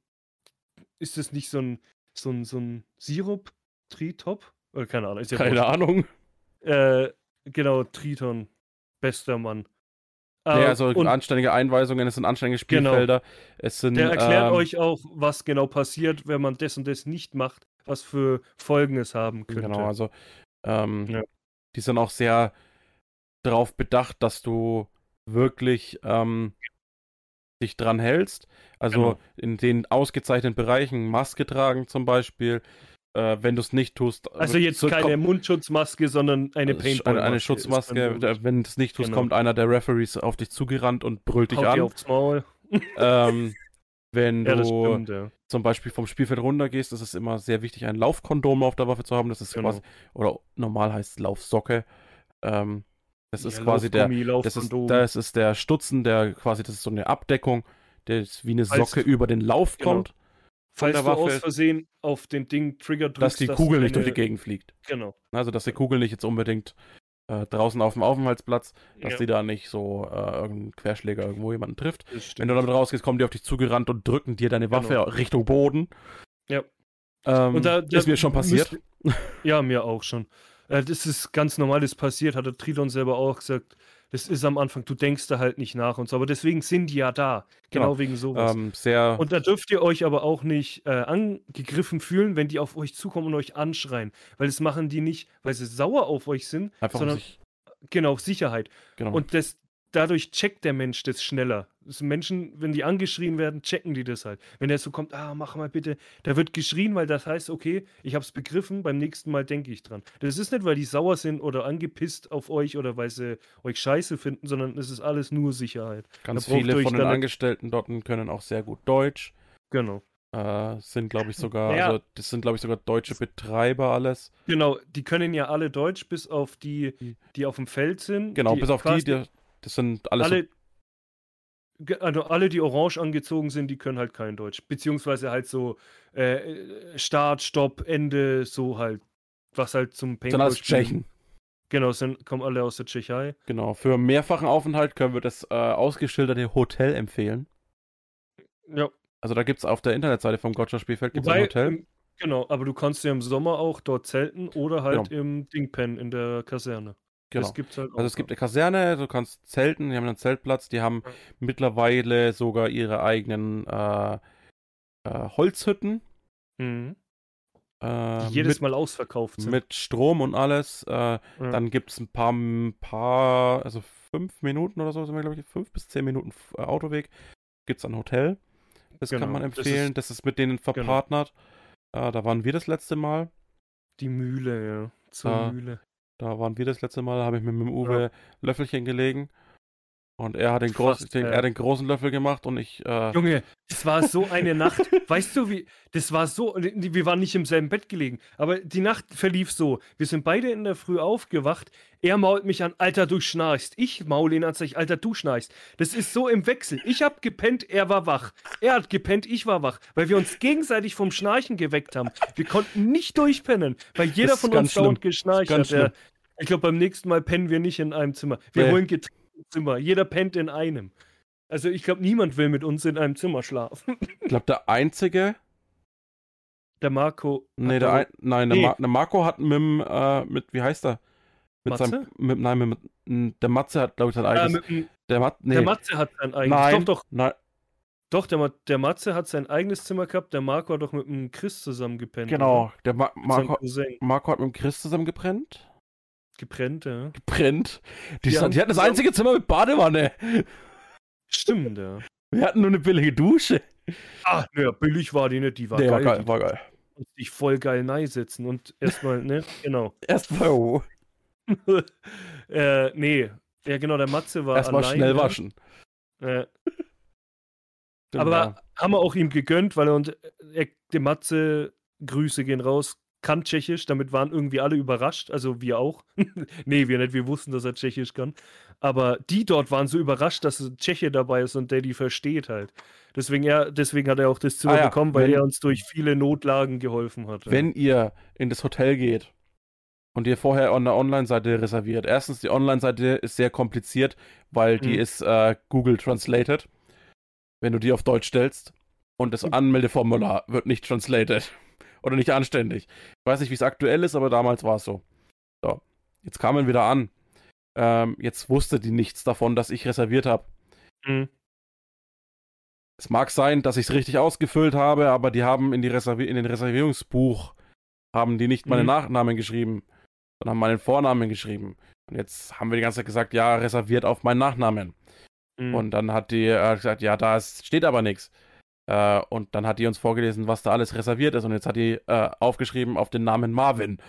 Speaker 1: ist das nicht so ein, so ein, so ein Sirup? Tritop? Oder keine Ahnung. Ist ja
Speaker 2: Keine Ahnung.
Speaker 1: Äh, genau, Triton. Bester Mann.
Speaker 2: Ja,
Speaker 1: Äh,
Speaker 2: also
Speaker 1: und
Speaker 2: anständige Einweisungen, es sind anständige
Speaker 1: Genau.
Speaker 2: Spielfelder. Es sind.
Speaker 1: der erklärt
Speaker 2: ähm,
Speaker 1: euch auch, was genau passiert, wenn man das und das nicht macht, was für Folgen es haben könnte.
Speaker 2: Genau, also ähm,
Speaker 1: Ja.
Speaker 2: die sind auch sehr darauf bedacht, dass du wirklich ähm, dich dran hältst. Also
Speaker 1: Genau.
Speaker 2: in den ausgezeichneten Bereichen Maske tragen zum Beispiel. Äh, wenn du es nicht tust,
Speaker 1: Also jetzt keine Mundschutzmaske, sondern eine Paintball.
Speaker 2: eine, eine Schutzmaske. Wenn du es nicht tust,
Speaker 1: Genau.
Speaker 2: kommt einer der Referees auf dich zugerannt und brüllt dich
Speaker 1: Haut dir
Speaker 2: an.
Speaker 1: aufs Maul.
Speaker 2: Ähm, wenn
Speaker 1: Ja,
Speaker 2: du
Speaker 1: stimmt, ja.
Speaker 2: zum Beispiel vom Spielfeld runtergehst, ist es immer sehr wichtig, ein Laufkondom auf der Waffe zu haben. Das ist
Speaker 1: Genau.
Speaker 2: quasi, oder normal heißt es Laufsocke. Ähm, das ist
Speaker 1: Ja,
Speaker 2: quasi der, das ist, das ist der Stutzen, der quasi, das ist so eine Abdeckung, der ist wie eine Socke über den Lauf
Speaker 1: Genau.
Speaker 2: kommt,
Speaker 1: Falls du aus
Speaker 2: Waffe-
Speaker 1: Versehen auf den Ding Trigger drückst,
Speaker 2: dass die Kugel nicht durch die Gegend fliegt.
Speaker 1: Genau.
Speaker 2: Also, dass die Kugel nicht jetzt unbedingt äh, draußen auf dem Aufenthaltsplatz, dass
Speaker 1: Ja,
Speaker 2: die da nicht so äh, irgendein Querschläger irgendwo jemanden trifft. Wenn du damit rausgehst, kommen die auf dich zugerannt und drücken dir deine Waffe
Speaker 1: Genau.
Speaker 2: Richtung Boden.
Speaker 1: Ja.
Speaker 2: Ähm,
Speaker 1: Und da- da
Speaker 2: ist mir schon passiert.
Speaker 1: müsst- Ja, mir auch schon. Äh, Das ist ganz normal, das passiert, hat der Trilon selber auch gesagt. Das ist am Anfang, du denkst da halt nicht nach und so. Aber deswegen sind die ja da. Genau,
Speaker 2: Genau.
Speaker 1: wegen sowas.
Speaker 2: Ähm, sehr.
Speaker 1: Und da dürft ihr euch aber auch nicht äh, angegriffen fühlen, wenn die auf euch zukommen und euch anschreien. Weil das machen die nicht, weil sie sauer auf euch sind,
Speaker 2: einfach
Speaker 1: sondern genau, Sicherheit.
Speaker 2: genau.
Speaker 1: Und das, dadurch checkt der Mensch das schneller. Das Menschen, wenn die angeschrien werden, checken die das halt. Wenn der so kommt, ah, mach mal bitte, da wird geschrien, weil das heißt, okay, ich hab's begriffen, beim nächsten Mal denke ich dran. Das ist nicht, weil die sauer sind oder angepisst auf euch oder weil sie euch scheiße finden, sondern es ist alles nur Sicherheit.
Speaker 2: Ganz viele von den Angestellten dort können auch sehr gut Deutsch.
Speaker 1: Genau.
Speaker 2: Äh, sind, glaube ich, sogar,
Speaker 1: Naja.
Speaker 2: also das sind, glaube ich, sogar deutsche Betreiber alles.
Speaker 1: Genau, die können ja alle Deutsch, bis auf die,
Speaker 2: Die-
Speaker 1: die auf dem Feld sind.
Speaker 2: Genau, bis auf die, die, das sind alles
Speaker 1: alle, Ge- also alle, die orange angezogen sind, die können halt kein Deutsch. Beziehungsweise halt so äh, Start, Stopp, Ende, so halt. Was halt zum
Speaker 2: so, sind
Speaker 1: Paintball
Speaker 2: alles Tschechen.
Speaker 1: Genau, sind, kommen alle aus der Tschechei.
Speaker 2: Genau, für mehrfachen Aufenthalt können wir das äh, ausgeschilderte Hotel empfehlen.
Speaker 1: Ja,
Speaker 2: Also da gibt es auf der Internetseite vom Gotcha Spielfeld gibt's ein
Speaker 1: wobei,
Speaker 2: Hotel.
Speaker 1: im, genau, aber du kannst ja im Sommer auch dort zelten oder halt
Speaker 2: Genau.
Speaker 1: im Dingpen in der Kaserne.
Speaker 2: Genau.
Speaker 1: Das gibt's halt auch.
Speaker 2: Also es gibt eine Kaserne, du kannst zelten, die haben einen Zeltplatz, die haben
Speaker 1: Ja.
Speaker 2: mittlerweile sogar ihre eigenen äh, äh, Holzhütten.
Speaker 1: mhm.
Speaker 2: Äh,
Speaker 1: die jedes
Speaker 2: mit,
Speaker 1: Mal ausverkauft sind.
Speaker 2: mit Strom und alles. Äh,
Speaker 1: Ja.
Speaker 2: Dann gibt es ein paar, ein paar, also fünf Minuten oder so, sind wir, glaube ich, fünf bis zehn Minuten äh, Autoweg. Gibt es ein Hotel. Das
Speaker 1: Genau,
Speaker 2: kann man
Speaker 1: das
Speaker 2: empfehlen. Das ist, mit denen verpartnert. Äh, da waren wir das letzte Mal.
Speaker 1: Die Mühle, ja. Zur. Mühle.
Speaker 2: Da waren wir das letzte Mal, habe ich mit dem Uwe Löffelchen gelegen. Und er hat den, groß,
Speaker 1: Fast,
Speaker 2: den,
Speaker 1: ja.
Speaker 2: er hat den großen Löffel gemacht und ich. Äh,
Speaker 1: Junge, das war so eine Nacht. Weißt du, wie, das war so, wir waren nicht im selben Bett gelegen, aber die Nacht verlief so. Wir sind beide in der Früh aufgewacht. Er mault mich an, Alter, du schnarchst. Ich maul ihn an, sag ich, Alter, du schnarchst. Das ist so im Wechsel. Ich hab gepennt, er war wach. Er hat gepennt, ich war wach, weil wir uns gegenseitig vom Schnarchen geweckt haben. Wir konnten nicht durchpennen, weil jeder von uns dauernd geschnarcht hat. Ja. Ich glaube, beim nächsten Mal pennen wir nicht in einem Zimmer. Wir
Speaker 2: Nee.
Speaker 1: holen getrennte Zimmer. Jeder pennt in einem. Also ich glaube, niemand will mit uns in einem Zimmer schlafen.
Speaker 2: ich glaube, der einzige.
Speaker 1: Der Marco.
Speaker 2: Nee, der, ein, nein, der,
Speaker 1: Nee.
Speaker 2: Ma, der Marco hat mit dem, äh, mit, wie heißt er? Mit
Speaker 1: Matze?
Speaker 2: seinem, mit, nein, mit, mit, der Matze hat, glaube ich, sein
Speaker 1: Ah,
Speaker 2: eigenes.
Speaker 1: mit dem,
Speaker 2: der, Mat, nee,
Speaker 1: Der Matze hat sein eigenes.
Speaker 2: nein,
Speaker 1: Doch, doch,
Speaker 2: nein,
Speaker 1: doch der, der Matze hat sein eigenes Zimmer gehabt. Der Marco hat doch mit dem Chris zusammen gepennt.
Speaker 2: genau. Der Ma, Marco. Marco hat mit dem Chris zusammen gebrennt.
Speaker 1: Ja.
Speaker 2: Gebrennt. Die,
Speaker 1: Die haben
Speaker 2: die hatten das einzige Zimmer mit Badewanne.
Speaker 1: Stimmt, ja.
Speaker 2: Wir hatten nur eine billige Dusche.
Speaker 1: Ah, ja, billig war die nicht. Die war
Speaker 2: nee,
Speaker 1: geil.
Speaker 2: war geil, war geil.
Speaker 1: Konnte sich voll geil nein setzen und erstmal, ne? Genau.
Speaker 2: Erstmal, oh,
Speaker 1: äh, nee. Ja, genau, der Matze war
Speaker 2: erstmal schnell waschen.
Speaker 1: Äh,
Speaker 2: Genau.
Speaker 1: Aber haben wir auch ihm gegönnt, weil er und er, der Matze, Grüße gehen raus, kann Tschechisch, damit waren irgendwie alle überrascht, also wir auch. nee, wir nicht, wir wussten, dass er Tschechisch kann. Aber die dort waren so überrascht, dass ein Tscheche dabei ist und der die versteht halt. Deswegen, er, deswegen hat er auch das Zimmer
Speaker 2: Ah ja,
Speaker 1: bekommen, weil
Speaker 2: wenn-
Speaker 1: er uns durch viele Notlagen geholfen hat. ja.
Speaker 2: wenn ihr in das Hotel geht und ihr vorher an der Online-Seite reserviert, erstens, die Online-Seite ist sehr kompliziert, weil die
Speaker 1: Mhm.
Speaker 2: ist äh, Google Translated. wenn du die auf Deutsch stellst und das Anmeldeformular wird nicht translated oder nicht anständig. Ich weiß nicht, wie es aktuell ist, aber damals war es so. So, jetzt kamen wieder an. Ähm, jetzt wusste die nichts davon, dass ich reserviert habe. Mhm. Es mag sein, dass ich es richtig ausgefüllt habe, aber die haben in, die Reservi in den Reservierungsbuch haben die nicht meine mhm. Nachnamen geschrieben, sondern haben meinen Vornamen geschrieben. Und jetzt haben wir die ganze Zeit gesagt, ja, reserviert auf meinen Nachnamen. Mhm. Und dann hat die äh, gesagt, ja, da steht aber nichts. Äh, und dann hat die uns vorgelesen, was da alles reserviert ist. Und jetzt hat die äh, aufgeschrieben auf den Namen Marvin.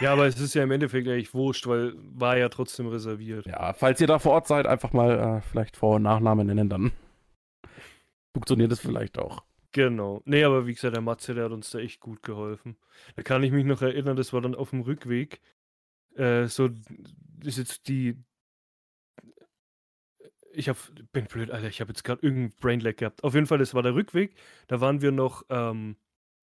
Speaker 1: Ja, aber es ist ja im Endeffekt eigentlich wurscht, weil war ja trotzdem reserviert.
Speaker 2: Ja, falls ihr da vor Ort seid, einfach mal äh, vielleicht Vor- und Nachnamen nennen, dann funktioniert es vielleicht auch.
Speaker 1: Genau. Nee, aber wie gesagt, der Matze, der hat uns da echt gut geholfen. Da kann ich mich noch erinnern, das war dann auf dem Rückweg. Äh, so, ist jetzt die. Ich hab, bin blöd, Alter, ich habe jetzt gerade irgendeinen Brainlag gehabt. Auf jeden Fall, das war der Rückweg. Da waren wir noch ähm,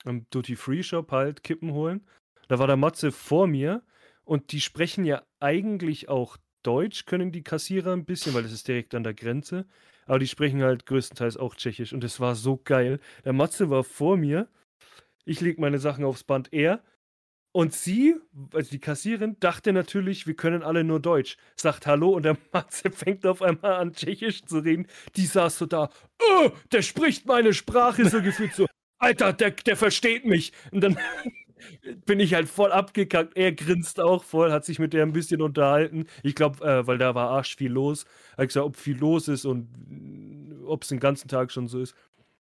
Speaker 1: am Duty Free Shop halt Kippen holen. Da war der Matze vor mir und die sprechen ja eigentlich auch Deutsch, können die Kassierer ein bisschen, weil das ist direkt an der Grenze. Aber die sprechen halt größtenteils auch Tschechisch und es war so geil. Der Matze war vor mir. Ich leg meine Sachen aufs Band er. Und sie, also die Kassierin, dachte natürlich, wir können alle nur Deutsch. Sagt Hallo und der Matze fängt auf einmal an, Tschechisch zu reden. Die saß so da, oh, der spricht meine Sprache so gefühlt so. Alter, der, der versteht mich. Und dann bin ich halt voll abgekackt. Er grinst auch voll, hat sich mit der ein bisschen unterhalten. Ich glaube, äh, weil da war arsch viel los. Hat gesagt, ob viel los ist und ob es den ganzen Tag schon so ist.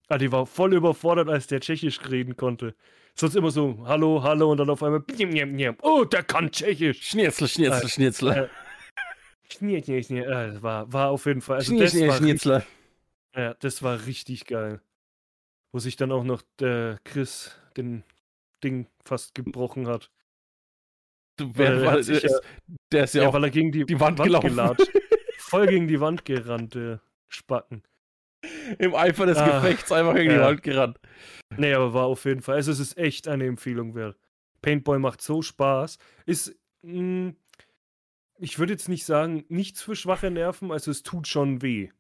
Speaker 1: Ah, die war voll überfordert, als der Tschechisch reden konnte. Sonst immer so, hallo, hallo und dann auf einmal, oh, der kann Tschechisch.
Speaker 2: Schnitzel, Schnitzel, äh, Schnitzel. Äh,
Speaker 1: Schnitzel, Schnitzel. Äh, war, war auf jeden Fall.
Speaker 2: Also Schnitzel, Schnitzel.
Speaker 1: Ja, das war richtig geil. Wo sich dann auch noch der Chris den Ding fast gebrochen hat.
Speaker 2: Du, wer, weil, der, ist, der ist ja, ja auch
Speaker 1: weil er gegen die,
Speaker 2: die Wand, Wand gelatscht.
Speaker 1: Voll gegen die Wand gerannt, der Spacken.
Speaker 2: Im Eifer des ah, Gefechts einfach gegen ja. die Wand gerannt.
Speaker 1: Nee, aber war auf jeden Fall. Also es ist echt eine Empfehlung wert. Paintball macht so Spaß. Ist, mh, hm, ich würde jetzt nicht sagen, nichts für schwache Nerven, also es tut schon weh.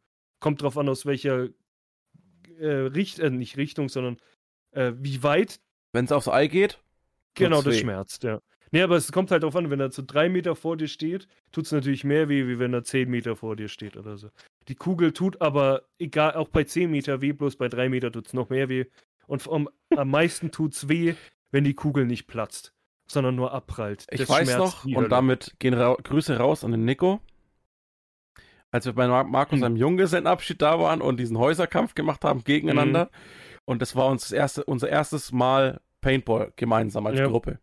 Speaker 1: Kommt drauf an, aus welcher äh, Richt äh, nicht Richtung, sondern äh, wie weit
Speaker 2: wenn es aufs Ei geht.
Speaker 1: Genau, das weh. schmerzt, ja. Nee, aber es kommt halt darauf an, wenn er zu drei Meter vor dir steht, tut es natürlich mehr weh, wie wenn er zehn Meter vor dir steht oder so. Die Kugel tut aber, egal, auch bei zehn Meter weh, bloß bei drei Meter tut es noch mehr weh. Und am, am meisten tut es weh, wenn die Kugel nicht platzt, sondern nur abprallt.
Speaker 2: Ich das weiß noch, und damit gehen ra Grüße raus an den Nico. Als wir bei Marc und hm. seinem Junggesellenabschied da waren und diesen Häuserkampf gemacht haben gegeneinander. Mhm und das war uns das erste, unser erstes Mal Paintball gemeinsam als ja. Gruppe.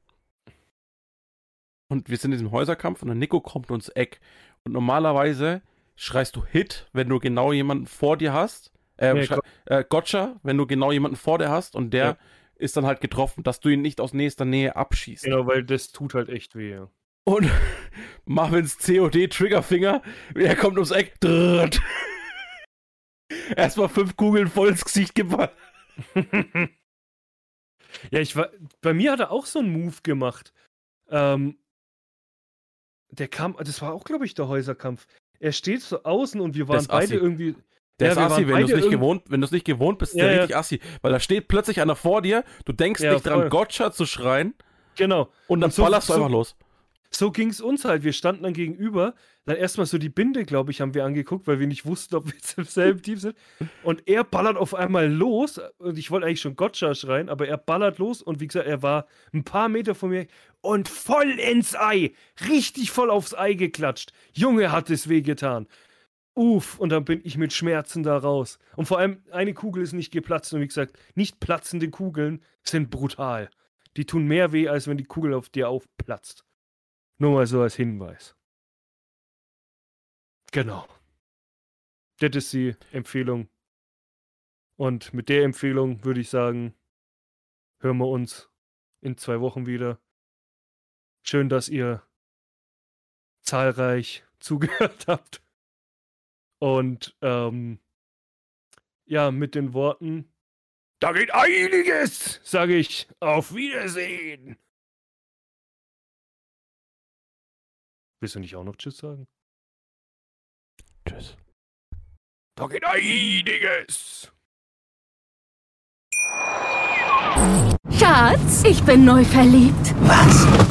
Speaker 2: Und wir sind in diesem Häuserkampf und der Nico kommt uns Eck. Und normalerweise schreist du Hit, wenn du genau jemanden vor dir hast. Äh, nee, äh, Gotcha, wenn du genau jemanden vor dir hast und der ja. ist dann halt getroffen, dass du ihn nicht aus nächster Nähe abschießt.
Speaker 1: Genau, weil das tut halt echt weh.
Speaker 2: Und Marvins COD-Triggerfinger, er kommt ums Eck. Erstmal fünf Kugeln voll ins Gesicht geballert
Speaker 1: ja, ich war. Bei mir hat er auch so einen Move gemacht. Ähm, der kam, das war auch, glaube ich, der Häuserkampf. Er steht so außen und wir waren beide irgendwie.
Speaker 2: Der ja, ist Assi, wenn du es nicht gewohnt, wenn du es nicht gewohnt bist, ja, der ja. richtig Assi. Weil da steht plötzlich einer vor dir, du denkst ja, nicht voll. dran, Gotcha zu schreien.
Speaker 1: Genau.
Speaker 2: Und dann und so, ballerst du so, einfach los
Speaker 1: so ging es uns halt. Wir standen dann gegenüber. Dann erstmal so die Binde, glaube ich, haben wir angeguckt, weil wir nicht wussten, ob wir jetzt im selben Team sind. Und er ballert auf einmal los. Und ich wollte eigentlich schon Gotcha schreien, aber er ballert los. Und wie gesagt, er war ein paar Meter von mir und voll ins Ei. Richtig voll aufs Ei geklatscht. Junge, hat es wehgetan. Uff, und dann bin ich mit Schmerzen da raus. Und vor allem, eine Kugel ist nicht geplatzt. Und wie gesagt, nicht platzende Kugeln sind brutal. Die tun mehr weh, als wenn die Kugel auf dir aufplatzt. Nur mal so als Hinweis. Genau. Das ist die Empfehlung. Und mit der Empfehlung würde ich sagen, hören wir uns in zwei Wochen wieder. Schön, dass ihr zahlreich zugehört habt. Und ähm, ja, mit den Worten, da geht einiges, sage ich, auf Wiedersehen. Willst du nicht auch noch Tschüss sagen?
Speaker 2: Tschüss.
Speaker 1: Da geht einiges.
Speaker 3: Schatz, ich bin neu verliebt.
Speaker 4: Was?